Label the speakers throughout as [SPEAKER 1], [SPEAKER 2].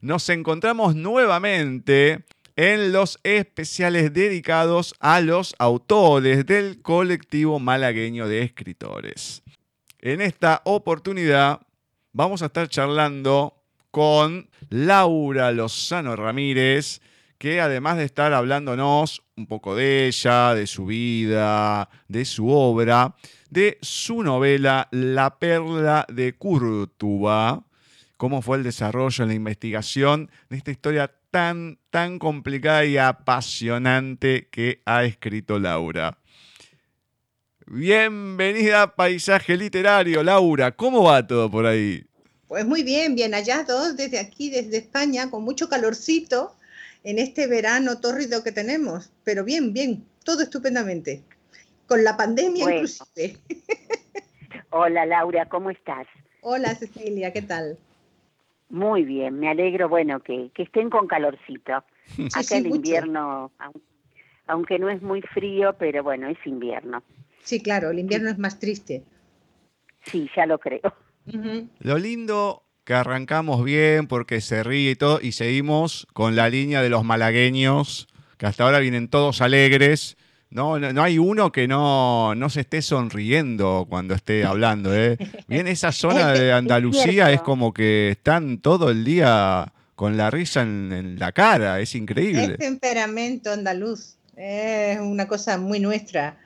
[SPEAKER 1] Nos encontramos nuevamente en los especiales dedicados a los autores del colectivo malagueño de escritores. En esta oportunidad vamos a estar charlando con Laura Lozano Ramírez, que además de estar hablándonos un poco de ella, de su vida, de su obra, de su novela La Perla de Córdoba, cómo fue el desarrollo, la investigación de esta historia tan, tan complicada y apasionante que ha escrito Laura. Bienvenida a Paisaje Literario, Laura. ¿Cómo va todo por ahí?
[SPEAKER 2] Pues muy bien, bien hallados desde aquí, desde España, con mucho calorcito en este verano tórrido que tenemos. Pero bien, bien, todo estupendamente. Con la pandemia inclusive.
[SPEAKER 3] Hola Laura, ¿cómo estás?
[SPEAKER 2] Hola Cecilia, ¿qué tal?
[SPEAKER 3] Muy bien, me alegro, bueno, que, estén con calorcito. Acá el invierno, aunque no es muy frío, pero bueno, es invierno.
[SPEAKER 2] Sí, claro, el invierno es más triste.
[SPEAKER 3] Sí, ya lo creo.
[SPEAKER 1] Lo lindo que arrancamos bien porque se ríe y todo, y seguimos con la línea de los malagueños, que hasta ahora vienen todos alegres, no, no, hay uno que no, no se esté sonriendo cuando esté hablando. ¿eh? Bien, esa zona de Andalucía es, como que están todo el día con la risa en, la cara, es increíble.
[SPEAKER 2] Es temperamento andaluz, es una cosa muy nuestra.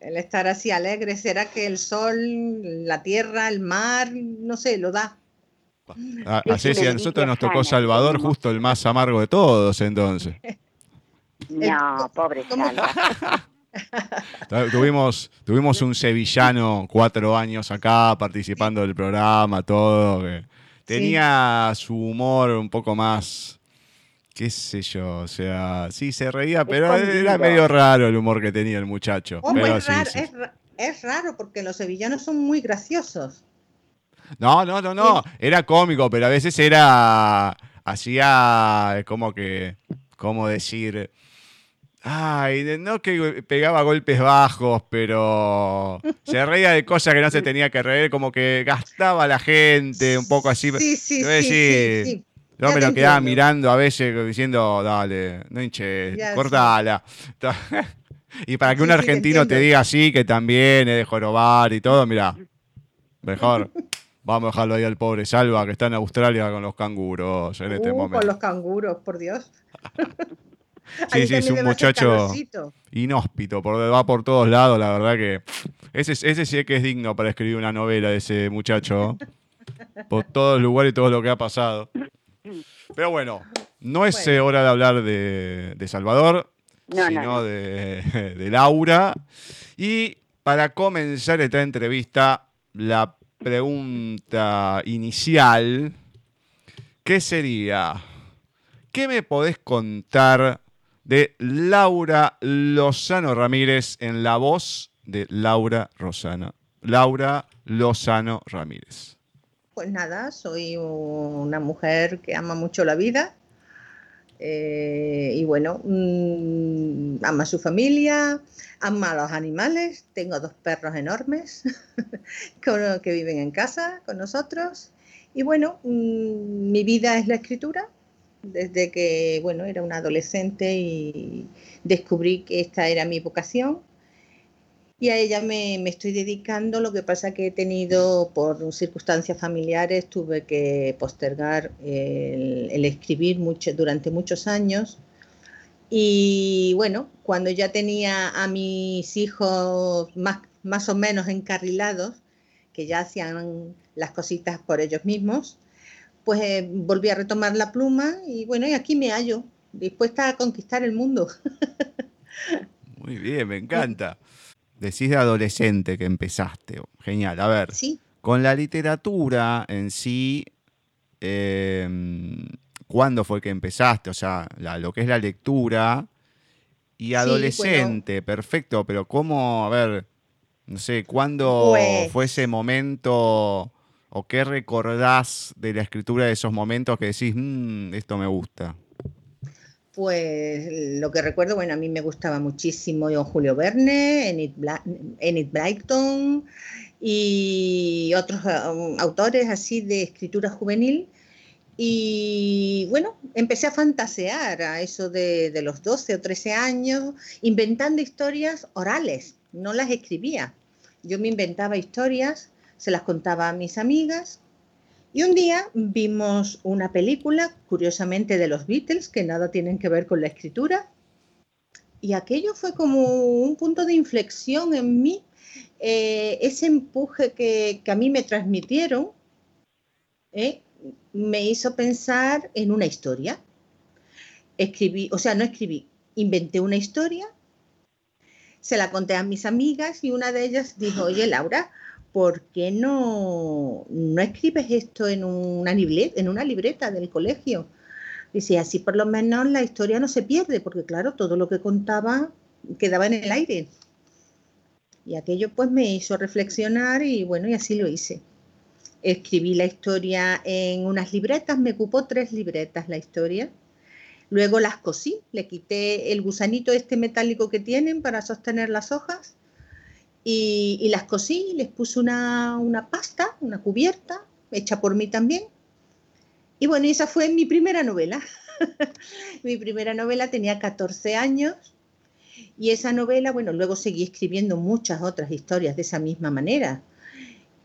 [SPEAKER 2] El estar así alegre, ¿será que el sol, la tierra, el mar, no sé, lo da?
[SPEAKER 1] así si a nosotros nos tocó Salvador, justo el más amargo de todos entonces.
[SPEAKER 3] No, pobre
[SPEAKER 1] tuvimos, tuvimos un sevillano cuatro años acá participando del programa, todo. tenía su humor un poco más, qué sé yo, o sea, sí se reía, pero era medio raro el humor que tenía el muchacho.
[SPEAKER 2] es, raro, porque los sevillanos son muy graciosos.
[SPEAKER 1] No, no, no, no, era cómico, pero a veces era, hacía como que, ¿cómo decir? Ay, no que pegaba golpes bajos, pero se reía de cosas que no se tenía que reír, como que gastaba la gente, un poco así.
[SPEAKER 2] Sí, sí, sí,
[SPEAKER 1] Yo me lo quedaba mirando a veces diciendo, dale, no hinches, cortala. y para que un argentino te, diga así, que también es de jorobar y todo, mira, mejor. Vamos a dejarlo ahí al pobre Salva, que está en Australia con los canguros en este uh, momento.
[SPEAKER 2] Con los canguros, por Dios.
[SPEAKER 1] Sí, sí, es un muchacho inhóspito, por, va por todos lados, la verdad que ese, ese sí que es digno para escribir una novela de ese muchacho, por todos los lugares y todo lo que ha pasado. Pero bueno, no es eh, hora de hablar de, Salvador, sino De, de Laura. Y para comenzar esta entrevista, la pregunta inicial, ¿qué sería? ¿Qué me podés contar de Laura Lozano Ramírez en la voz de Laura Rosana. Laura Lozano Ramírez.
[SPEAKER 2] Pues nada, soy una mujer que ama mucho la vida eh, y bueno, mm, ama a su familia, ama a los animales. Tengo dos perros enormes que viven en casa con nosotros. Y bueno, mm, mi vida es la escritura, desde que bueno, era una adolescente y descubrí que esta era mi vocación. Y a ella me, estoy dedicando, lo que pasa que he tenido, por circunstancias familiares, tuve que postergar el, escribir mucho, durante muchos años. Y bueno, cuando ya tenía a mis hijos más, más o menos encarrilados, que ya hacían las cositas por ellos mismos, pues eh, volví a retomar la pluma y bueno, y aquí me hallo, dispuesta a conquistar el mundo.
[SPEAKER 1] Muy bien, me encanta. Decís de adolescente que empezaste. Genial. A ver,
[SPEAKER 2] ¿Sí?
[SPEAKER 1] con la literatura en sí, em, ¿cuándo fue que empezaste? O sea, lo que es la lectura y adolescente, perfecto, pero ¿cómo, a ver, no sé, cuándo pues fue ese momento ¿O qué recordás de la escritura de esos momentos que decís, mmm, esto me gusta?
[SPEAKER 2] Pues lo que recuerdo, bueno, a mí me gustaba muchísimo Julio Verne, Enid, Enid Blyton y otros um, autores así de escritura juvenil. Y bueno, empecé a fantasear a eso de, de, los 12 o 13 años, inventando historias orales, no las escribía. Yo me inventaba historias se las contaba a mis amigas. Y un día vimos una película, curiosamente de los Beatles, que nada tienen que ver con la escritura. Y aquello fue como un punto de inflexión en mí, eh, ese empuje que, a mí me transmitieron, eh, me hizo pensar en una historia. Escribí, o sea, no escribí, inventé una historia, se la conté a mis amigas y una de ellas dijo, oye Laura, ¿por qué no, no escribes esto en una, libreta, en una libreta del colegio? Dice, así por lo menos la historia no se pierde, porque claro, todo lo que contaba quedaba en el aire. Y aquello pues me hizo reflexionar y bueno, y así lo hice. Escribí la historia en unas libretas, me ocupó tres libretas la historia. Luego las cosí, le quité el gusanito este metálico que tienen para sostener las hojas y, las cosí, les puse una, pasta, una cubierta, hecha por mí también. Y bueno, esa fue mi primera novela. mi primera novela tenía 14 años y esa novela, bueno, luego seguí escribiendo muchas otras historias de esa misma manera.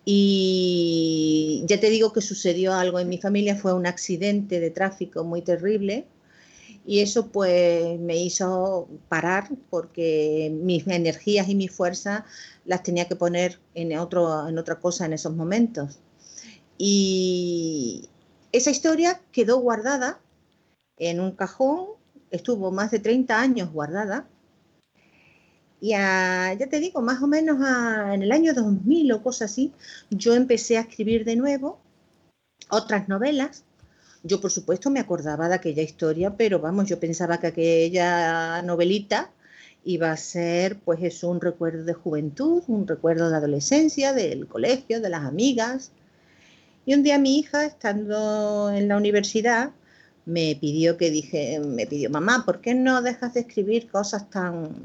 [SPEAKER 2] Y ya te digo que sucedió algo en mi familia, fue un accidente de tráfico muy terrible y eso pues me hizo parar porque mis energías y mi fuerza las tenía que poner en, otro, en otra cosa en esos momentos. Y esa historia quedó guardada en un cajón, estuvo más de 30 años guardada Y ya te digo, más o menos en el año 2000 o cosas así, yo empecé a escribir de nuevo otras novelas. Yo, por supuesto, me acordaba de aquella historia, pero vamos, yo pensaba que aquella novelita iba a ser, pues eso, un recuerdo de juventud, un recuerdo de adolescencia, del colegio, de las amigas. Y un día mi hija, estando en la universidad, me pidió que dije, me pidió, mamá, ¿por qué no dejas de escribir cosas tan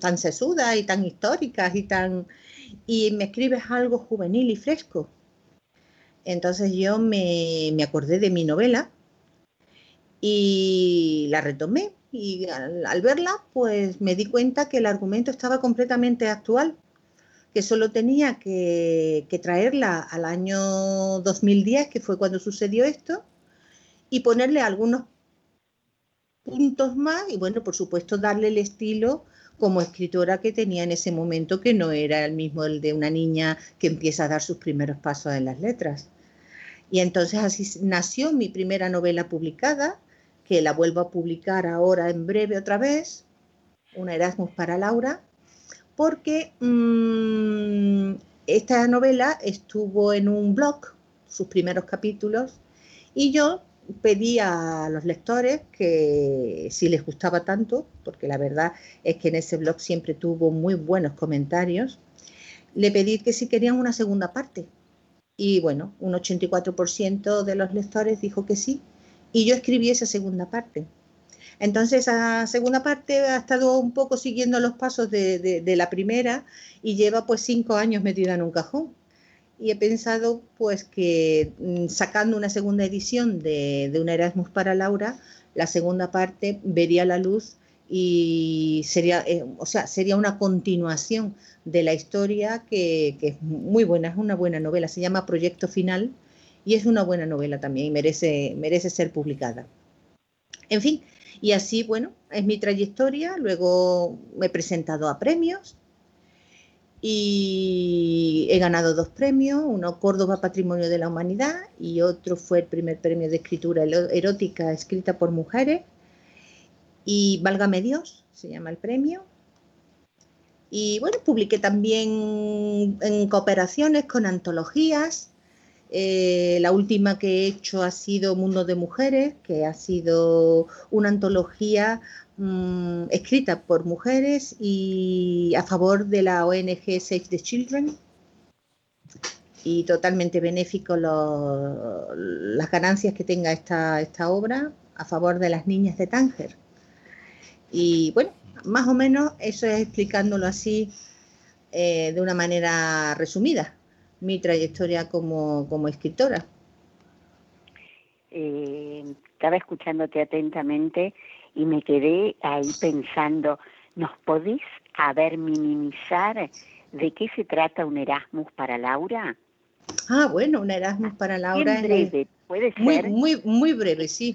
[SPEAKER 2] tan sesudas y tan históricas y tan y me escribes algo juvenil y fresco. Entonces yo me, acordé de mi novela y la retomé y al, verla pues me di cuenta que el argumento estaba completamente actual, que solo tenía que traerla al año 2010, que fue cuando sucedió esto, y ponerle algunos puntos más y bueno, por supuesto darle el estilo como escritora que tenía en ese momento, que no era el mismo el de una niña que empieza a dar sus primeros pasos en las letras. Y entonces así nació mi primera novela publicada, que la vuelvo a publicar ahora en breve otra vez, una Erasmus para Laura, porque mm, esta novela estuvo en un blog, sus primeros capítulos, y yo pedí a los lectores que si les gustaba tanto, porque la verdad es que en ese blog siempre tuvo muy buenos comentarios, le pedí que si querían una segunda parte. Y bueno, un 84% de los lectores dijo que sí. Y yo escribí esa segunda parte. Entonces, esa segunda parte ha estado un poco siguiendo los pasos de, de la primera y lleva pues cinco años metida en un cajón y he pensado pues que mm, sacando una segunda edición de, de una Erasmus para Laura, la segunda parte vería la luz y sería, eh, o sea, sería una continuación de la historia que, que, es muy buena, es una buena novela, se llama Proyecto Final y es una buena novela también y merece, merece ser publicada. En fin, y así, bueno, es mi trayectoria, luego me he presentado a premios, y he ganado dos premios, uno Córdoba Patrimonio de la Humanidad y otro fue el primer premio de escritura erótica escrita por mujeres y Válgame Dios, se llama el premio. Y bueno, publiqué también en cooperaciones con antologías. Eh, la última que he hecho ha sido Mundo de Mujeres, que ha sido una antología Mm, escrita por mujeres y a favor de la ONG Save the Children y totalmente benéfico las ganancias que tenga esta, esta obra a favor de las niñas de Tánger. Y bueno, más o menos eso es explicándolo así eh, de una manera resumida, mi trayectoria como, como escritora.
[SPEAKER 3] Eh, estaba escuchándote atentamente y me quedé ahí pensando, ¿nos podés a ver minimizar de qué se trata un Erasmus para Laura?
[SPEAKER 2] Ah, bueno, un Erasmus para Laura.
[SPEAKER 3] breve, puede ser.
[SPEAKER 2] Muy, muy, muy breve, sí.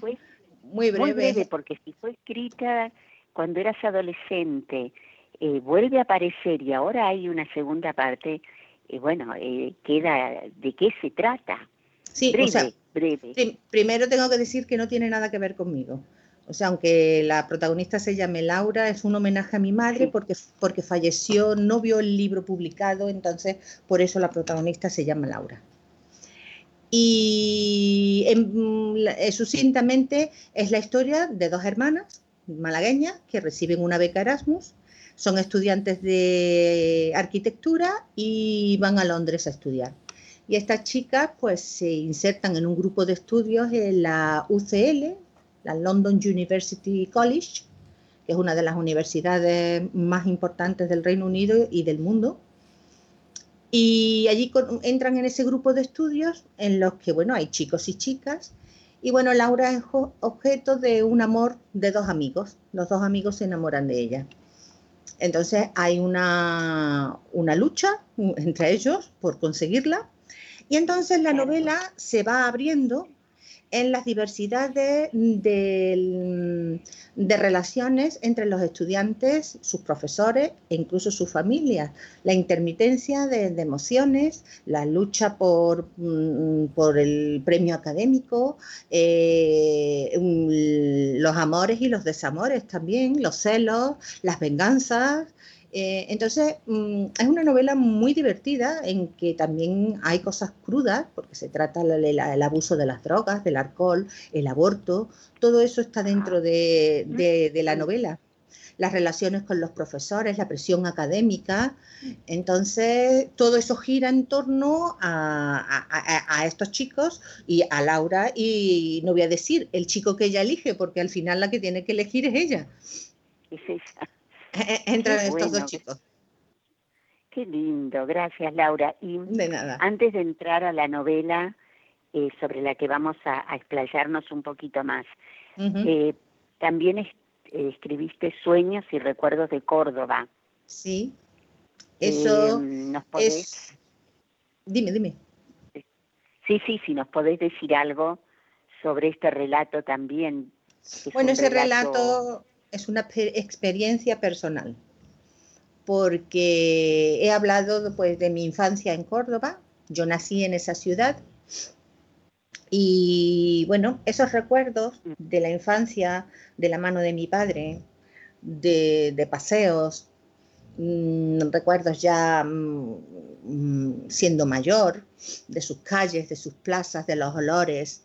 [SPEAKER 3] muy breve. Muy breve, porque si fue escrita cuando eras adolescente, eh, vuelve a aparecer y ahora hay una segunda parte, eh, bueno, eh, queda de qué se trata.
[SPEAKER 2] Sí, breve, breve. primero tengo que decir que no tiene nada que ver conmigo. O sea, aunque la protagonista se llame Laura, es un homenaje a mi madre porque, porque falleció, no vio el libro publicado, entonces por eso la protagonista se llama Laura. Y eh, sucintamente es la historia de dos hermanas malagueñas que reciben una beca Erasmus, son estudiantes de arquitectura y van a Londres a estudiar. Y estas chicas pues se insertan en un grupo de estudios en la UCL, la London University College, que es una de las universidades más importantes del Reino Unido y del mundo. Y allí entran en ese grupo de estudios en los que, bueno, hay chicos y chicas. Y bueno, Laura es objeto de un amor de dos amigos. Los dos amigos se enamoran de ella. Entonces hay una, una lucha entre ellos por conseguirla. Y entonces la novela se va abriendo en las diversidades de, relaciones entre los estudiantes, sus profesores e incluso sus familias, la intermitencia de, emociones, la lucha por, mm, por el premio académico, eh, los amores y los desamores también, los celos, las venganzas, eh, entonces, mm, es una novela muy divertida en que también hay cosas crudas, porque se trata del abuso de las drogas, del alcohol, el aborto, todo eso está dentro de, la novela. Las relaciones con los profesores, la presión académica. Entonces, todo eso gira en torno a, estos chicos y a Laura, y no voy a decir el chico que ella elige, porque al final la que tiene que elegir es ella.
[SPEAKER 3] Es esa.
[SPEAKER 2] entre estos dos chicos.
[SPEAKER 3] Qué lindo, gracias Laura. Y
[SPEAKER 2] de nada.
[SPEAKER 3] antes de entrar a la novela eh, sobre la que vamos a, explayarnos un poquito más, eh, también eh, escribiste Sueños y Recuerdos de Córdoba.
[SPEAKER 2] Sí, eso
[SPEAKER 3] ¿nos podés...
[SPEAKER 2] Dime, dime.
[SPEAKER 3] Sí, sí, sí, nos podés decir algo sobre este relato también.
[SPEAKER 2] Bueno, ese relato es una experiencia personal, porque he hablado pues, de mi infancia en Córdoba, yo nací en esa ciudad y bueno, esos recuerdos de la infancia de la mano de mi padre, de, paseos, mm, recuerdos ya mm, mm, siendo mayor, de sus calles, de sus plazas, de los olores,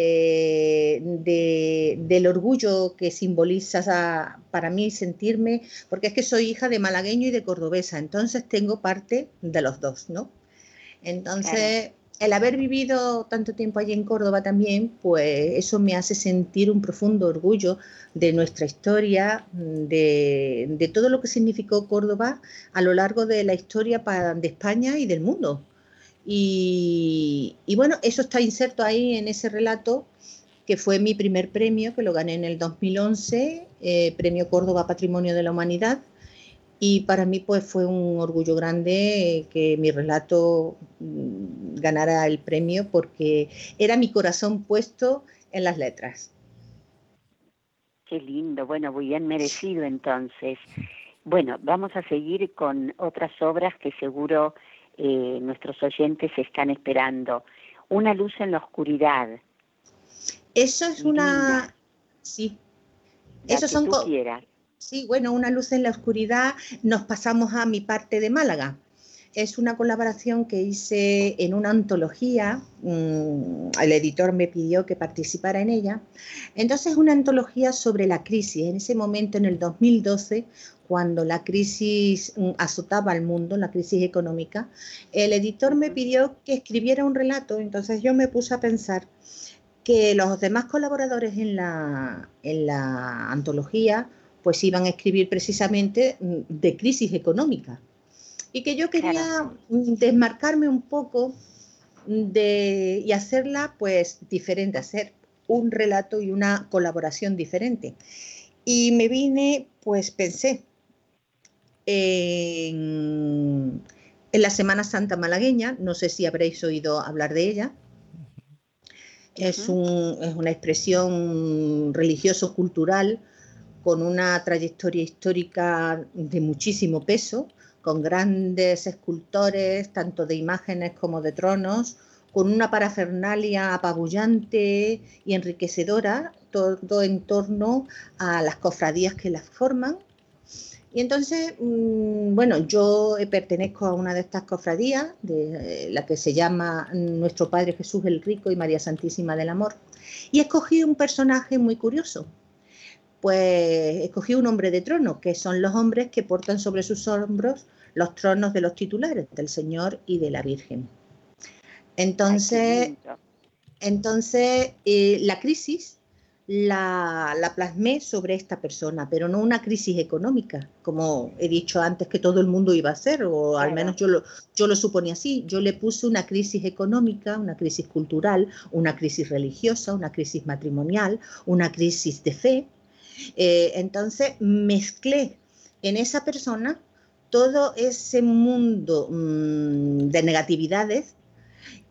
[SPEAKER 2] eh, del orgullo que simboliza para mí sentirme, porque es que soy hija de malagueño y de cordobesa, entonces tengo parte de los dos, ¿no? Entonces, el haber vivido tanto tiempo allí en Córdoba también, pues eso me hace sentir un profundo orgullo de nuestra historia, de, de todo lo que significó Córdoba a lo largo de la historia de España y del mundo. Y, bueno, eso está inserto ahí en ese relato, que fue mi primer premio, que lo gané en el 2011, eh, Premio Córdoba Patrimonio de la Humanidad. Y para mí pues fue un orgullo grande que mi relato mm, ganara el premio porque era mi corazón puesto en las letras.
[SPEAKER 3] Qué lindo, bueno, muy bien merecido entonces. Bueno, vamos a seguir con otras obras que seguro eh, nuestros oyentes están esperando. Una luz en la oscuridad.
[SPEAKER 2] Eso es una... Sí. Eso son... Sí, bueno, una luz en la oscuridad. Nos pasamos a mi parte de Málaga. Es una colaboración que hice en una antología. Mm, el editor me pidió que participara en ella. Entonces, es una antología sobre la crisis. En ese momento, en el 2012, cuando la crisis mm, azotaba al mundo, la crisis económica, el editor me pidió que escribiera un relato, entonces yo me puse a pensar que los demás colaboradores en la, en la antología pues iban a escribir precisamente mm, de crisis económica y que yo quería desmarcarme un poco de, y hacerla pues diferente, hacer un relato y una colaboración diferente. Y me vine, pues pensé, en, la Semana Santa malagueña, no sé si habréis oído hablar de ella. Es, una expresión religioso-cultural con una trayectoria histórica de muchísimo peso, con grandes escultores, tanto de imágenes como de tronos, con una parafernalia apabullante y enriquecedora, todo en torno a las cofradías que las forman y entonces, mm, bueno, yo pertenezco a una de estas cofradías, eh, la que se llama Nuestro Padre Jesús el Rico y María Santísima del Amor, y escogí un personaje muy curioso. Pues escogí un hombre de trono, que son los hombres que portan sobre sus hombros los tronos de los titulares, del Señor y de la Virgen. Entonces, entonces eh, la crisis la, plasmé sobre esta persona, pero no una crisis económica, como he dicho antes que todo el mundo iba a hacer, o al menos yo lo, yo lo suponía así. Yo le puse una crisis económica, una crisis cultural, una crisis religiosa, una crisis matrimonial, una crisis de fe. Eh, entonces mezclé en esa persona todo ese mundo mm, de negatividades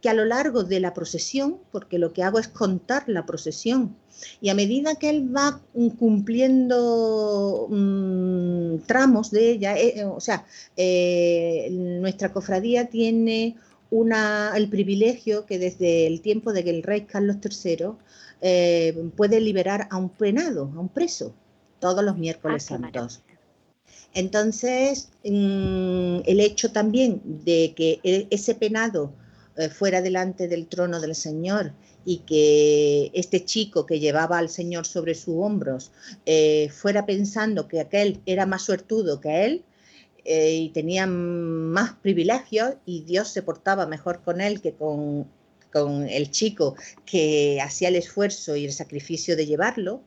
[SPEAKER 2] que a lo largo de la procesión, porque lo que hago es contar la procesión, y a medida que él va cumpliendo mm, tramos de ella, eh, eh, o sea, eh, nuestra cofradía tiene una, el privilegio que desde el tiempo de que el rey Carlos III puede liberar a un penado, a un preso, todos los miércoles ah, santos. Entonces, mm, el hecho también de que e, ese penado fuera delante del trono del Señor y que este chico que llevaba al Señor sobre sus hombros eh, fuera pensando que aquel era más suertudo que él eh, y tenía más privilegios y Dios se portaba mejor con él que con, con el chico que hacía el esfuerzo y el sacrificio de llevarlo,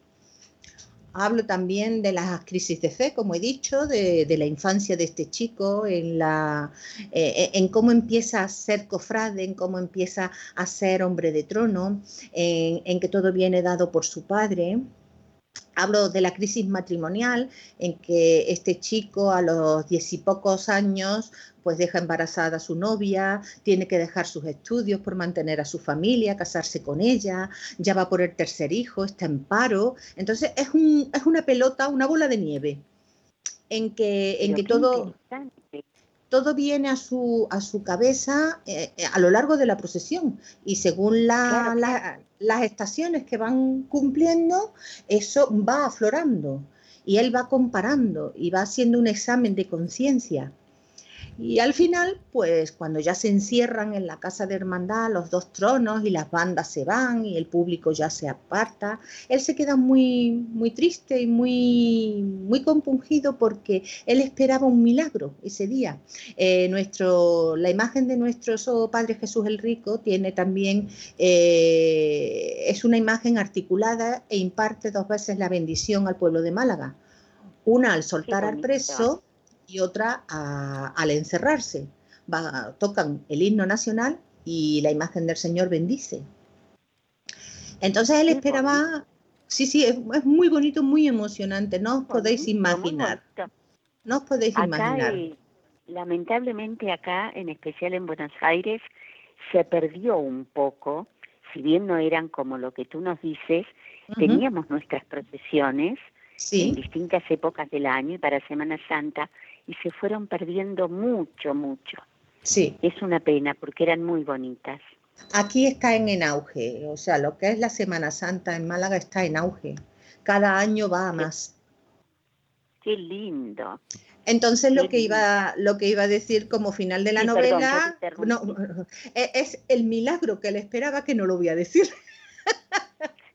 [SPEAKER 2] Hablo también de las crisis de fe, como he dicho, de, la infancia de este chico, en, la, eh, en cómo empieza a ser cofrade, en cómo empieza a ser hombre de trono, en que todo viene dado por su padre. Hablo de la crisis matrimonial en que este chico a los diez y pocos años pues deja embarazada a su novia, tiene que dejar sus estudios por mantener a su familia, casarse con ella, ya va por el tercer hijo, está en paro. Entonces es, un, es una pelota, una bola de nieve en que, en que todo todo viene a su, a su cabeza eh, eh, a lo largo de la procesión. Y según las estaciones que van cumpliendo, eso va aflorando y él va comparando y va haciendo un examen de conciencia y al final, pues cuando ya se encierran en la casa de hermandad los dos tronos y las bandas se van y el público ya se aparta, él se queda muy, muy triste y muy, muy compungido porque él esperaba un milagro ese día. Eh, nuestro, la imagen de nuestro Padre Jesús el Rico tiene también, eh, es una imagen articulada e imparte dos veces la bendición al pueblo de Málaga. Una al soltar al preso y otra al encerrarse. tocan el himno nacional y la imagen del Señor bendice. Entonces él esperaba, sí, sí, es, muy bonito, muy emocionante, no os podéis imaginar. No os podéis imaginar.
[SPEAKER 3] lamentablemente acá, en especial en Buenos Aires, se perdió un poco, si bien no eran como lo que tú nos dices, teníamos nuestras procesiones en distintas épocas del año y para Semana Santa y se fueron perdiendo mucho, mucho.
[SPEAKER 2] Sí.
[SPEAKER 3] Es una pena porque eran muy bonitas.
[SPEAKER 2] Aquí está en, auge, o sea, lo que es la Semana Santa en Málaga está en auge. Cada año va a más.
[SPEAKER 3] Qué lindo.
[SPEAKER 2] Entonces lo que iba lo que iba a decir como final de la novela e, es el milagro que él esperaba que no lo voy a decir.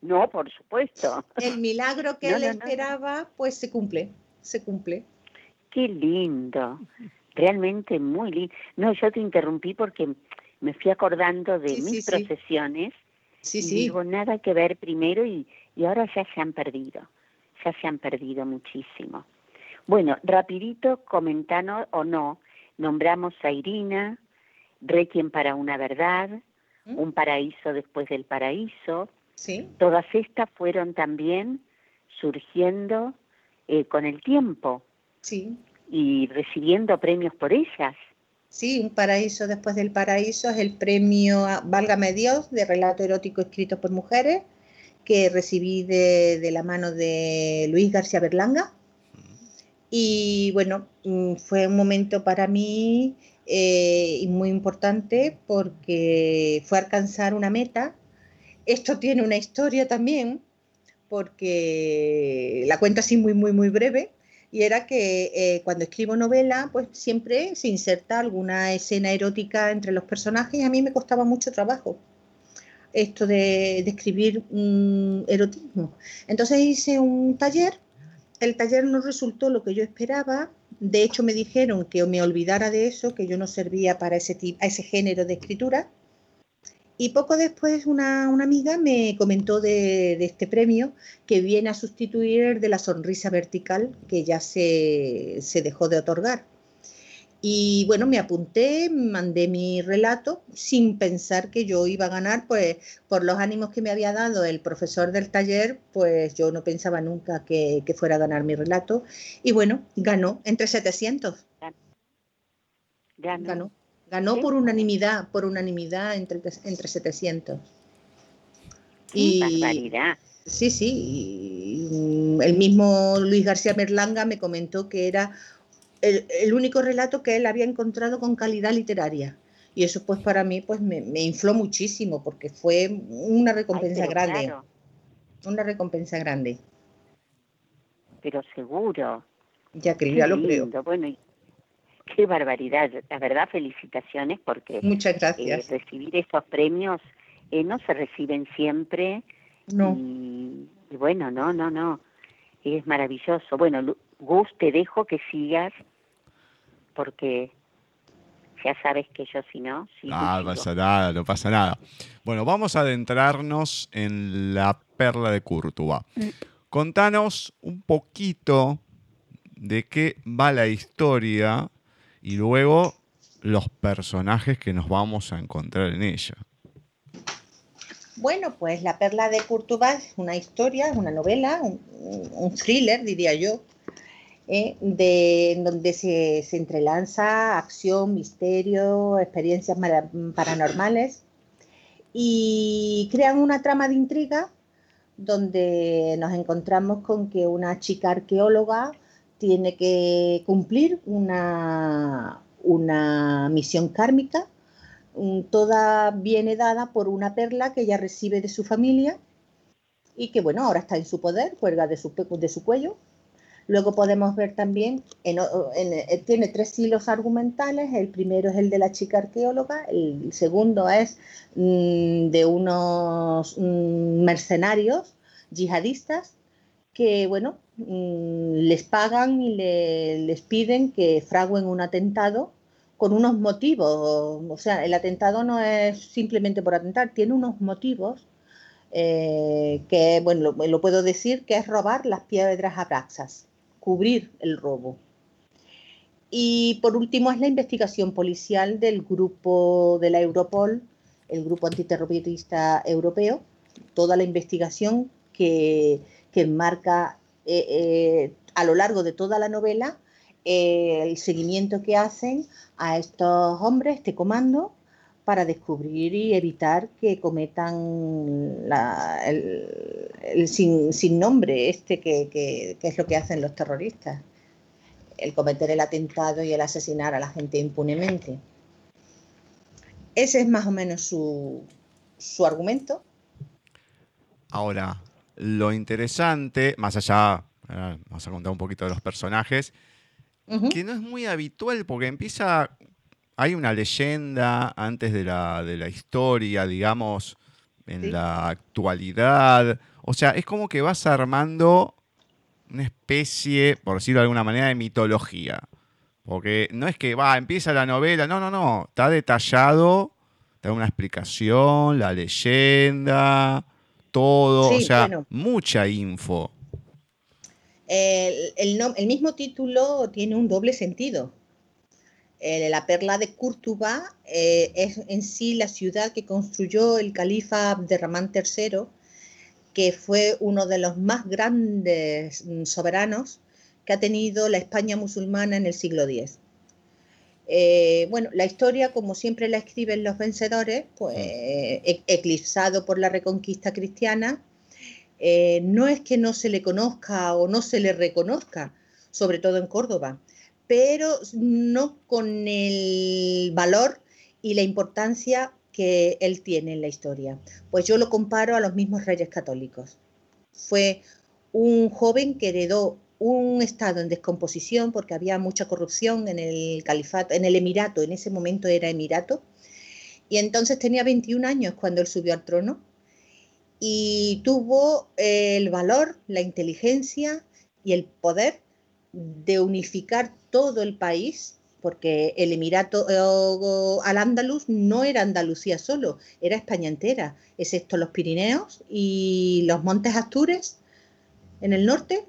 [SPEAKER 3] No, por supuesto.
[SPEAKER 2] El milagro que él esperaba pues se cumple, se cumple.
[SPEAKER 3] Qué lindo, realmente muy lindo. No, yo te interrumpí porque me fui acordando de mis procesiones.
[SPEAKER 2] Sí,
[SPEAKER 3] sí. digo, nada que ver primero y, y ahora ya se han perdido, ya se han perdido muchísimo. Bueno, rapidito, comentando o no, nombramos a Irina, Requiem para una verdad, ¿Mm? Un paraíso después del paraíso.
[SPEAKER 2] Sí.
[SPEAKER 3] Todas estas fueron también surgiendo eh, con el tiempo.
[SPEAKER 2] Sí.
[SPEAKER 3] Y recibiendo premios por ellas.
[SPEAKER 2] Sí, Un paraíso después del paraíso es el premio Válgame Dios de relato erótico escrito por mujeres que recibí de, la mano de Luis García Berlanga. Y bueno, mm, fue un momento para mí eh, muy importante porque fue alcanzar una meta. Esto tiene una historia también, porque la cuento así muy, muy, muy breve y era que eh, cuando escribo novela, pues siempre se inserta alguna escena erótica entre los personajes y a mí me costaba mucho trabajo esto de, escribir un erotismo. Entonces hice un taller, el taller no resultó lo que yo esperaba, de hecho me dijeron que me olvidara de eso, que yo no servía para ese, a ese género de escritura, y poco después una, amiga me comentó de, este premio que viene a sustituir de la sonrisa vertical que ya se, dejó de otorgar. Y bueno, me apunté, mandé mi relato sin pensar que yo iba a ganar, pues por los ánimos que me había dado el profesor del taller, pues yo no pensaba nunca que, fuera a ganar mi relato. Y bueno, ganó entre 700.
[SPEAKER 3] Ganó.
[SPEAKER 2] Ganó por unanimidad, por unanimidad entre, entre 700.
[SPEAKER 3] y, barbaridad.
[SPEAKER 2] Sí, sí. El mismo Luis García Merlanga me comentó que era el, único relato que él había encontrado con calidad literaria. Y eso pues para mí pues me, infló muchísimo porque fue una recompensa grande. Una recompensa grande.
[SPEAKER 3] Pero seguro.
[SPEAKER 2] Ya que ya lo creo.
[SPEAKER 3] Bueno, qué barbaridad. La verdad, felicitaciones porque
[SPEAKER 2] Muchas gracias.
[SPEAKER 3] Eh, recibir esos premios eh, no se reciben siempre.
[SPEAKER 2] No.
[SPEAKER 3] Y, bueno, no, no, no. Es maravilloso. Bueno, Gus, te dejo que sigas porque ya sabes que yo si no...
[SPEAKER 1] no pasa nada, no pasa nada. Bueno, vamos a adentrarnos en la perla de Córdoba. Mm. Contanos un poquito de qué va la historia y luego los personajes que nos vamos a encontrar en ella.
[SPEAKER 2] Bueno, pues La Perla de Córdoba es una historia, una novela, un, thriller, diría yo, eh, de, donde se, se, entrelanza acción, misterio, experiencias paranormales y crean una trama de intriga donde nos encontramos con que una chica arqueóloga tiene que cumplir una, una misión kármica Mm, toda viene dada por una perla que ella recibe de su familia y que, bueno, ahora está en su poder, cuelga de su, de su cuello. Luego podemos ver también, eh, tiene tres hilos argumentales, el primero es el de la chica arqueóloga, el segundo es mm, de unos mm, mercenarios yihadistas que, bueno, les pagan y les piden que fraguen un atentado con unos motivos, o sea, el atentado no es simplemente por atentar, tiene unos motivos eh, que, bueno, lo, puedo decir, que es robar las piedras abraxas, cubrir el robo. Y por último es la investigación policial del grupo de la Europol, el grupo antiterrorista europeo, toda la investigación que, que enmarca eh, eh, a lo largo de toda la novela el seguimiento que hacen a estos hombres, este comando, para descubrir y evitar que cometan el, sin, nombre este que, es lo que hacen los terroristas, el cometer el atentado y el asesinar a la gente impunemente. Ese es más o menos su, su argumento.
[SPEAKER 1] Ahora, lo interesante, más allá, vamos a contar un poquito de los personajes, que no es muy habitual porque empieza, hay una leyenda antes de la, de la historia, digamos, en la actualidad. O sea, es como que vas armando una especie, por decirlo de alguna manera, de mitología. Porque no es que va, empieza la novela, no, no, no, está detallado, te da una explicación, la leyenda, todo, o sea, mucha info.
[SPEAKER 2] El, mismo título tiene un doble sentido. la perla de Córdoba eh, es en sí la ciudad que construyó el califa Abderramán III, que fue uno de los más grandes mm, soberanos que ha tenido la España musulmana en el siglo X. Eh, bueno, la historia, como siempre la escriben los vencedores, pues e, eclipsado por la reconquista cristiana, eh, no es que no se le conozca o no se le reconozca, sobre todo en Córdoba, pero no con el valor y la importancia que él tiene en la historia. Pues yo lo comparo a los mismos reyes católicos. Fue un joven que heredó un estado en descomposición porque había mucha corrupción en el califato, en el emirato, en ese momento era emirato, y entonces tenía 21 años cuando él subió al trono y tuvo el valor, la inteligencia y el poder de unificar todo el país, porque el Emirato eh, al Andaluz no era Andalucía solo, era España entera, excepto los Pirineos y los Montes Astures. En el norte,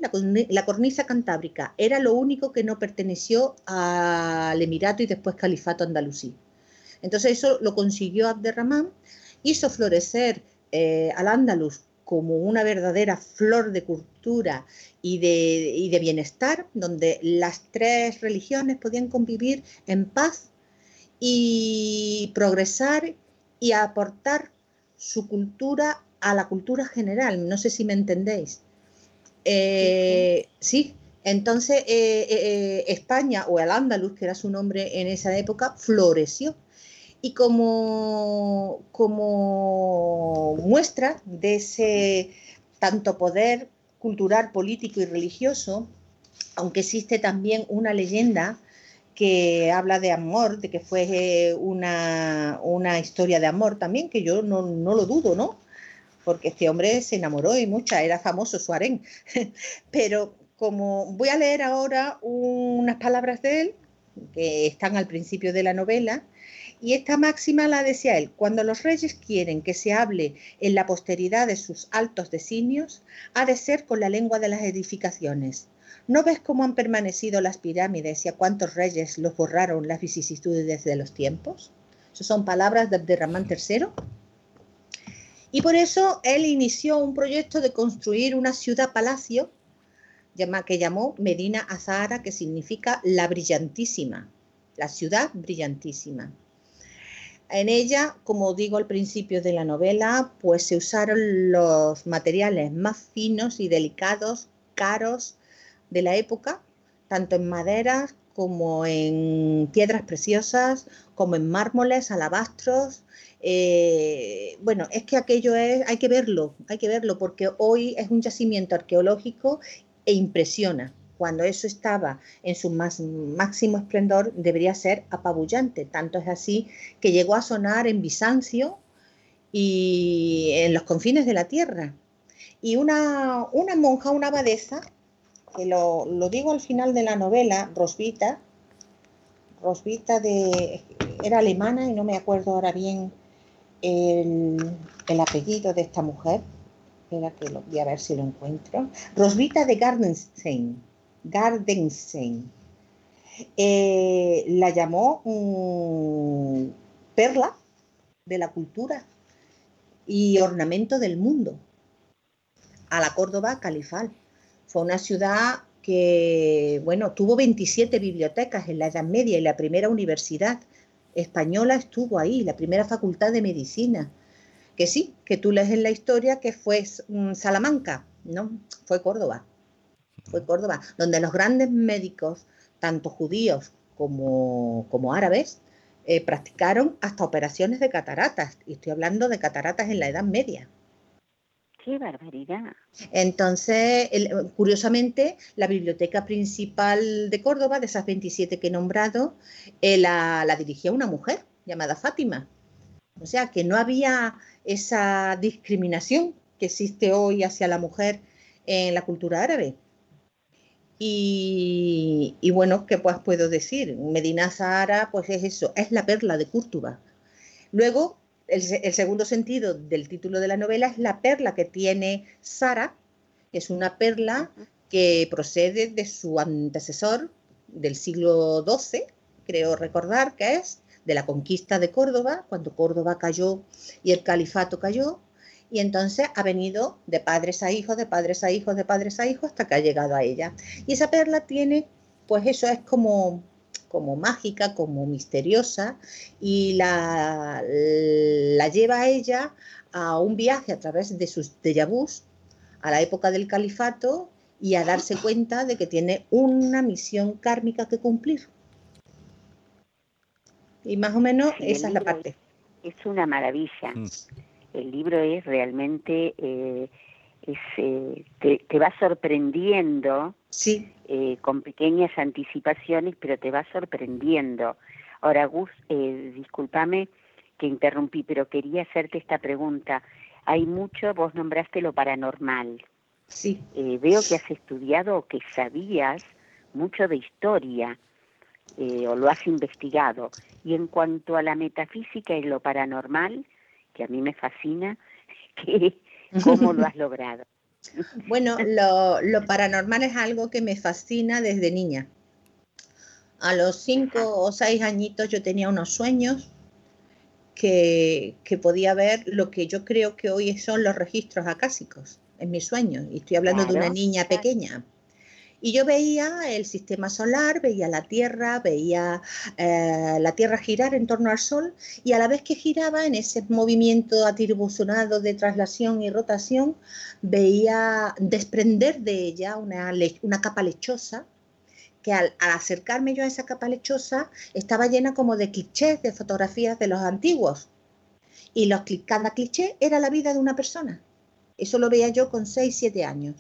[SPEAKER 2] la, cornisa cantábrica era lo único que no perteneció al Emirato y después Califato andalusí. Entonces eso lo consiguió Abderramán, hizo florecer eh, al Andalus como una verdadera flor de cultura y de, de, bienestar, donde las tres religiones podían convivir en paz y progresar y aportar su cultura a la cultura general. No sé si me entendéis. Eh, sí, entonces eh, eh, España o el Andaluz, que era su nombre en esa época, floreció. Y como, como muestra de ese tanto poder cultural, político y religioso, aunque existe también una leyenda que habla de amor, de que fue eh, una, historia de amor también, que yo no, lo dudo, ¿no? Porque este hombre se enamoró y mucha, era famoso su. Pero como voy a leer ahora unas palabras de él, que están al principio de la novela, y esta máxima la decía él, cuando los reyes quieren que se hable en la posteridad de sus altos designios, ha de ser con la lengua de las edificaciones ¿No ves cómo han permanecido las pirámides y a cuántos reyes los borraron las vicisitudes de los tiempos? Esas son palabras de Abderramán III. Y por eso él inició un proyecto de construir una ciudad-palacio que llamó Medina Azahara, que significa la brillantísima, la ciudad brillantísima. En ella, como digo al principio de la novela, pues se usaron los materiales más finos y delicados, caros, de la época, tanto en maderas como en piedras preciosas, como en mármoles, alabastros. Eh, bueno, es que aquello es, hay que verlo, hay que verlo, porque hoy es un yacimiento arqueológico e impresiona. Cuando eso estaba en su más, máximo esplendor, debería ser apabullante. Tanto es así que llegó a sonar en Bizancio y en los confines de la tierra. Y una, monja, una abadesa, lo, digo al final de la novela, Rosvita, Rosvita de, era alemana y no me acuerdo ahora bien el, apellido de esta mujer. Espera que lo voy a ver si lo encuentro. Rosvita de Gardenstein. Gardenstein. Eh, la llamó perla de la cultura y ornamento del mundo a la Córdoba califal. Fue una ciudad que, bueno, tuvo 27 bibliotecas en la Edad Media y la primera universidad española estuvo ahí, la primera facultad de medicina. Que sí, que tú lees en la historia que fue mm, Salamanca, ¿no? Fue Córdoba. Fue Córdoba, donde los grandes médicos, tanto judíos como, como árabes, eh, practicaron hasta operaciones de cataratas. Y estoy hablando de cataratas en la Edad Media.
[SPEAKER 3] ¡Qué barbaridad!
[SPEAKER 2] Entonces, curiosamente, la biblioteca principal de Córdoba, de esas 27 que he nombrado, eh, la, la dirigía una mujer llamada Fátima. O sea, que no había esa discriminación que existe hoy hacia la mujer en la cultura árabe. Y, y, bueno, ¿qué pues puedo decir? Medina Zahara, pues es eso, es la perla de Córdoba. Luego, el, segundo sentido del título de la novela es la perla que tiene Sara, que es una perla que procede de su antecesor del siglo XII, creo recordar que es, de la conquista de Córdoba, cuando Córdoba cayó y el califato cayó, y entonces ha venido de padres a hijos, de padres a hijos, de padres a hijos, hasta que ha llegado a ella. Y esa perla tiene, pues eso es como como mágica, como misteriosa, y la, la lleva a ella a un viaje a través de sus déjà a la época del califato y a darse cuenta de que tiene una misión kármica que cumplir. Y más o menos esa es la parte.
[SPEAKER 3] Es, una maravilla. Mm. El libro es realmente, eh, eh, te, va sorprendiendo
[SPEAKER 2] sí.
[SPEAKER 3] Eh, con pequeñas anticipaciones, pero te va sorprendiendo. Ahora, Gus, eh, discúlpame que interrumpí, pero quería hacerte esta pregunta. Hay mucho, vos nombraste lo paranormal.
[SPEAKER 2] Sí.
[SPEAKER 3] Eh, veo que has estudiado o que sabías mucho de historia o lo has investigado. Y en cuanto a la metafísica y lo paranormal, que a mí me fascina, ¿cómo lo has logrado?
[SPEAKER 2] Bueno, lo, paranormal es algo que me fascina desde niña. A los cinco o seis añitos yo tenía unos sueños que, podía ver lo que yo creo que hoy son los registros acásicos en mis sueños. Y estoy hablando de una niña pequeña. Y yo veía el sistema solar, veía la Tierra, veía eh, la Tierra girar en torno al Sol y a la vez que giraba en ese movimiento atribucionado de traslación y rotación, veía desprender de ella una, una capa lechosa que al, acercarme yo a esa capa lechosa estaba llena como de clichés, de fotografías de los antiguos. Y los, cada cliché era la vida de una persona. Eso lo veía yo con 6, 7 años.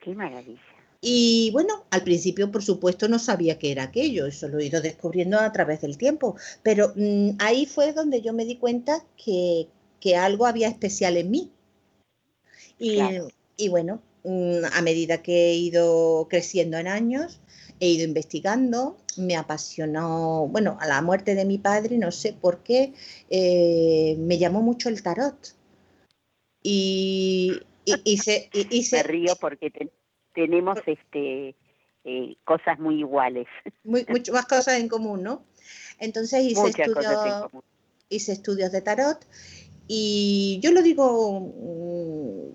[SPEAKER 3] Qué maravilla.
[SPEAKER 2] Y bueno, al principio, por supuesto, no sabía qué era aquello, eso lo he ido descubriendo a través del tiempo, pero mm, ahí fue donde yo me di cuenta que, algo había especial en mí. Y, y bueno, mm, a medida que he ido creciendo en años, he ido investigando, me apasionó, bueno, a la muerte de mi padre, no sé por qué, eh, me llamó mucho el tarot. Y, y, se, y,
[SPEAKER 3] se... Me río porque tenemos este eh, cosas muy iguales.
[SPEAKER 2] Muy, mucho más cosas en común, ¿no? Entonces hice, estudios, hice estudios de tarot y yo lo digo, mm,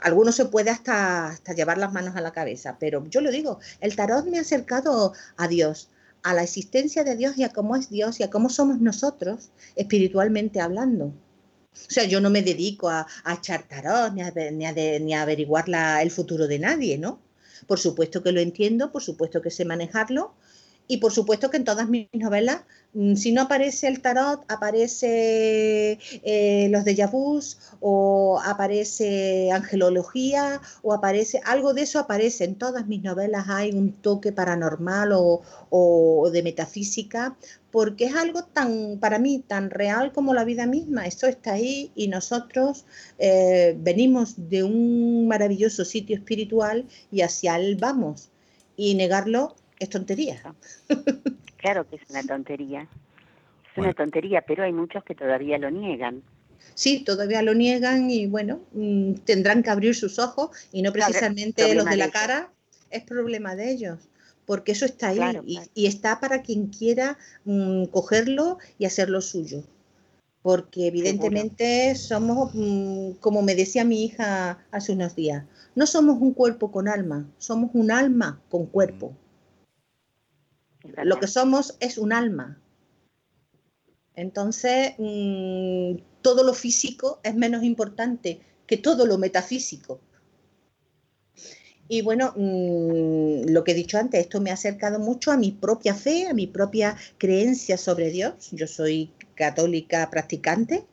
[SPEAKER 2] algunos se puede hasta, hasta llevar las manos a la cabeza, pero yo lo digo, el tarot me ha acercado a Dios, a la existencia de Dios y a cómo es Dios y a cómo somos nosotros, espiritualmente hablando. O sea, yo no me dedico a, echar tarot ni a, ni a, averiguar el futuro de nadie, ¿no? Por supuesto que lo entiendo, por supuesto que sé manejarlo y por supuesto que en todas mis novelas Mm, si no aparece el tarot, aparece eh, los de o aparece angelología o aparece algo de eso aparece. En todas mis novelas hay un toque paranormal o, de metafísica porque es algo tan para mí tan real como la vida misma. Esto está ahí y nosotros eh, venimos de un maravilloso sitio espiritual y hacia él vamos. Y negarlo es tontería
[SPEAKER 3] Claro que es una tontería. Es una tontería, pero hay muchos que todavía lo niegan.
[SPEAKER 2] Sí, todavía lo niegan y bueno, mm, tendrán que abrir sus ojos y no precisamente los de la cara, es problema de ellos, porque eso está ahí y, está para quien quiera mm, cogerlo y hacerlo suyo. Porque evidentemente somos, mm, como me decía mi hija hace unos días, no somos un cuerpo con alma, somos un alma con cuerpo. Lo que somos es un alma. Entonces, mm, todo lo físico es menos importante que todo lo metafísico. Y bueno, mm, lo que he dicho antes, esto me ha acercado mucho a mi propia fe, a mi propia creencia sobre Dios. Yo soy católica practicante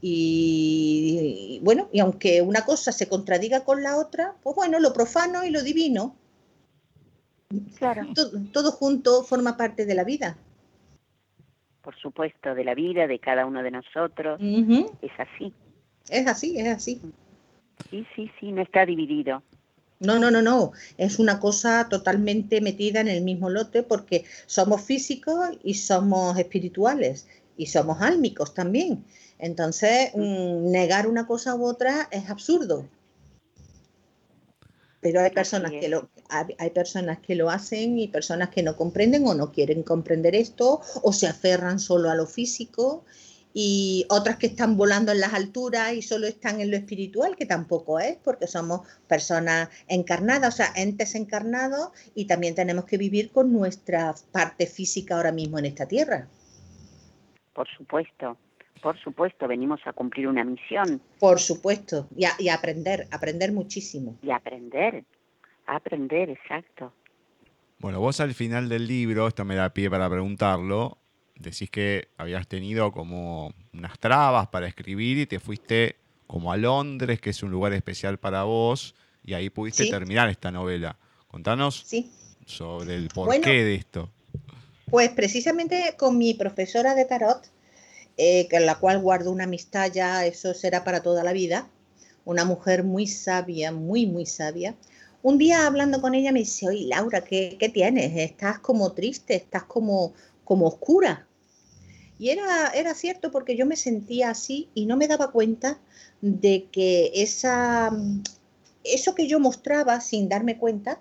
[SPEAKER 2] y, bueno, y aunque una cosa se contradiga con la otra, pues bueno, lo profano y lo divino Claro. Todo, junto forma parte de la vida.
[SPEAKER 3] Por supuesto, de la vida de cada uno de nosotros. Es así.
[SPEAKER 2] Es así, es así.
[SPEAKER 3] Sí, sí, sí, no está dividido.
[SPEAKER 2] No, no, no, no. Es una cosa totalmente metida en el mismo lote porque somos físicos y somos espirituales y somos álmicos también. Entonces, mm, negar una cosa u otra es absurdo pero hay personas que lo hay personas que lo hacen y personas que no comprenden o no quieren comprender esto o se aferran solo a lo físico y otras que están volando en las alturas y solo están en lo espiritual, que tampoco es, porque somos personas encarnadas, o sea, entes encarnados y también tenemos que vivir con nuestra parte física ahora mismo en esta tierra.
[SPEAKER 3] Por supuesto. Por supuesto, venimos a cumplir una misión.
[SPEAKER 2] Por supuesto, y, a, aprender, aprender muchísimo.
[SPEAKER 3] Y aprender, aprender, exacto.
[SPEAKER 1] Bueno, vos al final del libro, esto me da pie para preguntarlo, decís que habías tenido como unas trabas para escribir y te fuiste como a Londres, que es un lugar especial para vos, y ahí pudiste terminar esta novela. Contanos sobre el porqué de esto.
[SPEAKER 2] Pues precisamente con mi profesora de tarot, eh, con la cual guardo una amistad ya, eso será para toda la vida, una mujer muy sabia, muy, muy sabia. Un día hablando con ella me dice, oye, Laura, ¿qué, tienes? Estás como triste, estás como, como oscura. Y era, era cierto porque yo me sentía así y no me daba cuenta de que esa, eso que yo mostraba sin darme cuenta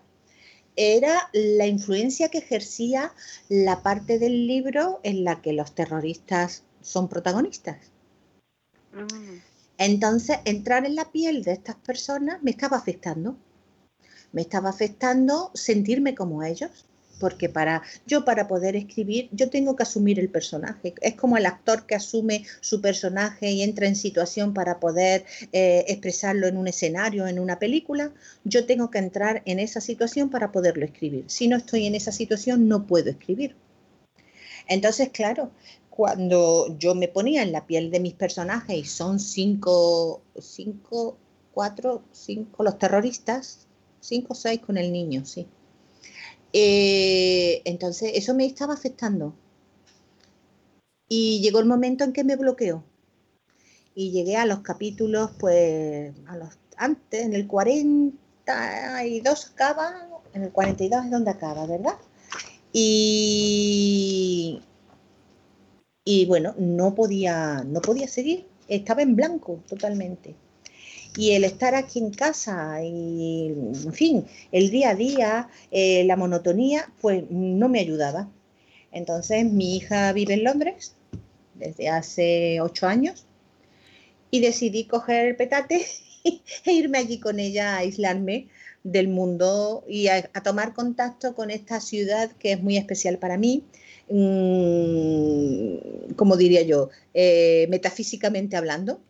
[SPEAKER 2] era la influencia que ejercía la parte del libro en la que los terroristas son protagonistas. Mm. Entonces, entrar en la piel de estas personas me estaba afectando. me estaba afectando sentirme como ellos porque para yo para poder escribir yo tengo que asumir el personaje. Es como el actor que asume su personaje y entra en situación para poder eh, expresarlo en un escenario, en una película. Yo tengo que entrar en esa situación para poderlo escribir. Si no estoy en esa situación no puedo escribir. Entonces, claro, cuando yo me ponía en la piel de mis personajes y son cinco, cinco, cuatro, cinco los terroristas, cinco o seis con el niño, sí eh, entonces, eso me estaba afectando. Y llegó el momento en que me bloqueó. Y llegué a los capítulos, pues, a los antes, en el 42 acaba, en el 42 es donde acaba, ¿verdad? Y, y bueno, no podía, no podía seguir, estaba en blanco totalmente y el estar aquí en casa y, en fin, el día a día, eh, la monotonía, pues no me ayudaba. Entonces mi hija vive en Londres desde hace ocho años y decidí coger el petate e irme allí con ella a aislarme del mundo y a, tomar contacto con esta ciudad que es muy especial para mí, mm, como diría yo, eh, metafísicamente hablando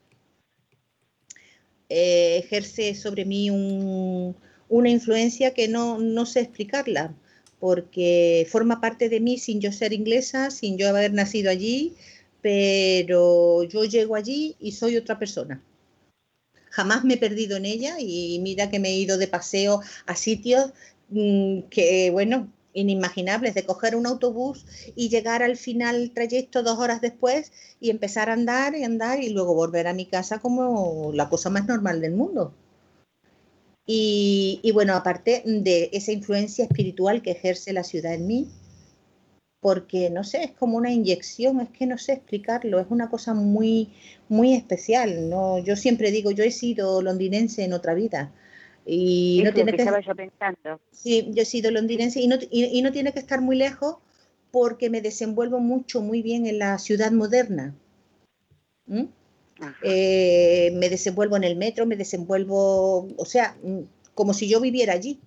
[SPEAKER 2] eh, ejerce sobre mí una influencia que no, no sé explicarla, porque forma parte de mí sin yo ser inglesa, sin yo haber nacido allí, pero yo llego allí y soy otra persona. Jamás me he perdido en ella y mira que me he ido de paseo a sitios mm, que, bueno, inimaginables, de coger un autobús y llegar al final trayecto dos horas después y empezar a andar y andar y luego volver a mi casa como la cosa más normal del mundo. Y, y bueno, aparte de esa influencia espiritual que ejerce la ciudad en mí, porque no sé, es como una inyección, es que no sé explicarlo, es una cosa muy, muy especial. ¿no? Yo siempre digo, yo he sido londinense en otra vida y no tiene que,
[SPEAKER 3] yo pensando.
[SPEAKER 2] Sí, yo he sido londinense y no, y, no tiene que estar muy lejos porque me desenvuelvo mucho, muy bien en la ciudad moderna. Eh, me desenvuelvo en el metro, me desenvuelvo, o sea, mm, como si yo viviera allí.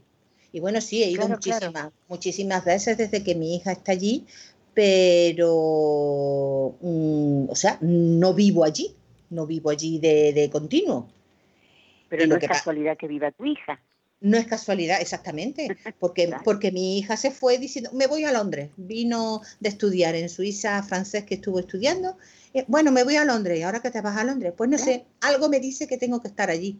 [SPEAKER 2] Y bueno, sí, he ido muchísimas, muchísimas veces desde que mi hija está allí, pero, mm, o sea, no vivo allí, no vivo allí de, de continuo.
[SPEAKER 3] Pero no es casualidad que viva tu hija.
[SPEAKER 2] No es casualidad, exactamente, porque, porque mi hija se fue diciendo, me voy a Londres, vino de estudiar en Suiza francés que estuvo estudiando, eh, bueno, me voy a Londres, ¿y ahora que te vas a Londres? Pues no sé, algo me dice que tengo que estar allí.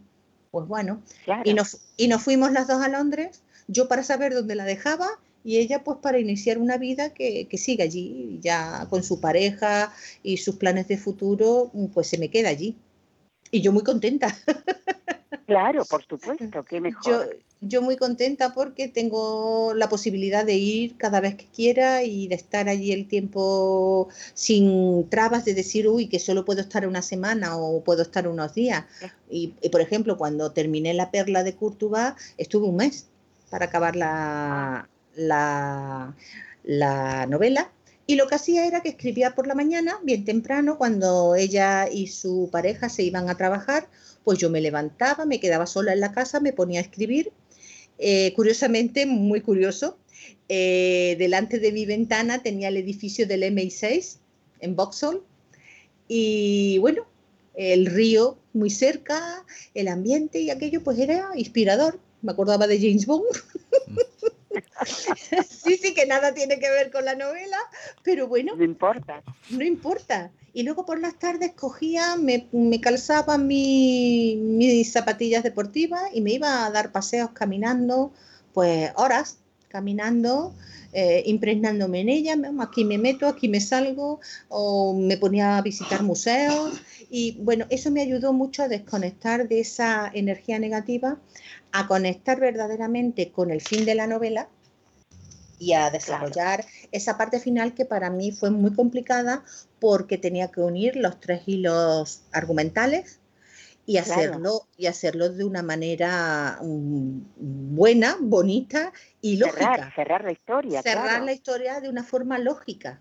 [SPEAKER 2] Pues bueno, y, nos, y nos fuimos las dos a Londres, yo para saber dónde la dejaba y ella pues para iniciar una vida que, que sigue allí, ya con su pareja y sus planes de futuro, pues se me queda allí. Y yo muy contenta.
[SPEAKER 3] Claro, por supuesto, qué mejor.
[SPEAKER 2] Yo, yo muy contenta porque tengo la posibilidad de ir cada vez que quiera y de estar allí el tiempo sin trabas de decir, uy, que solo puedo estar una semana o puedo estar unos días. Y, por ejemplo, cuando terminé La Perla de Courtois, estuve un mes para acabar la, la, la novela y lo que hacía era que escribía por la mañana, bien temprano, cuando ella y su pareja se iban a trabajar, pues yo me levantaba, me quedaba sola en la casa, me ponía a escribir. Eh, curiosamente, muy curioso, eh, delante de mi ventana tenía el edificio del MI6 en Vauxhall y bueno, el río muy cerca, el ambiente y aquello pues era inspirador. Me acordaba de James Bond. Sí, sí, que nada tiene que ver con la novela, pero bueno.
[SPEAKER 3] No importa.
[SPEAKER 2] No importa. Y luego por las tardes cogía, me, me calzaba mis zapatillas deportivas y me iba a dar paseos caminando, pues horas caminando, eh, impregnándome en ella, aquí me meto, aquí me salgo, o me ponía a visitar museos. Y bueno, eso me ayudó mucho a desconectar de esa energía negativa, a conectar verdaderamente con el fin de la novela y a desarrollar esa parte final que para mí fue muy complicada porque tenía que unir los tres hilos argumentales y hacerlo y hacerlo de una manera mm, buena, bonita y lógica.
[SPEAKER 3] Cerrar, la historia.
[SPEAKER 2] Cerrar la historia de una forma lógica.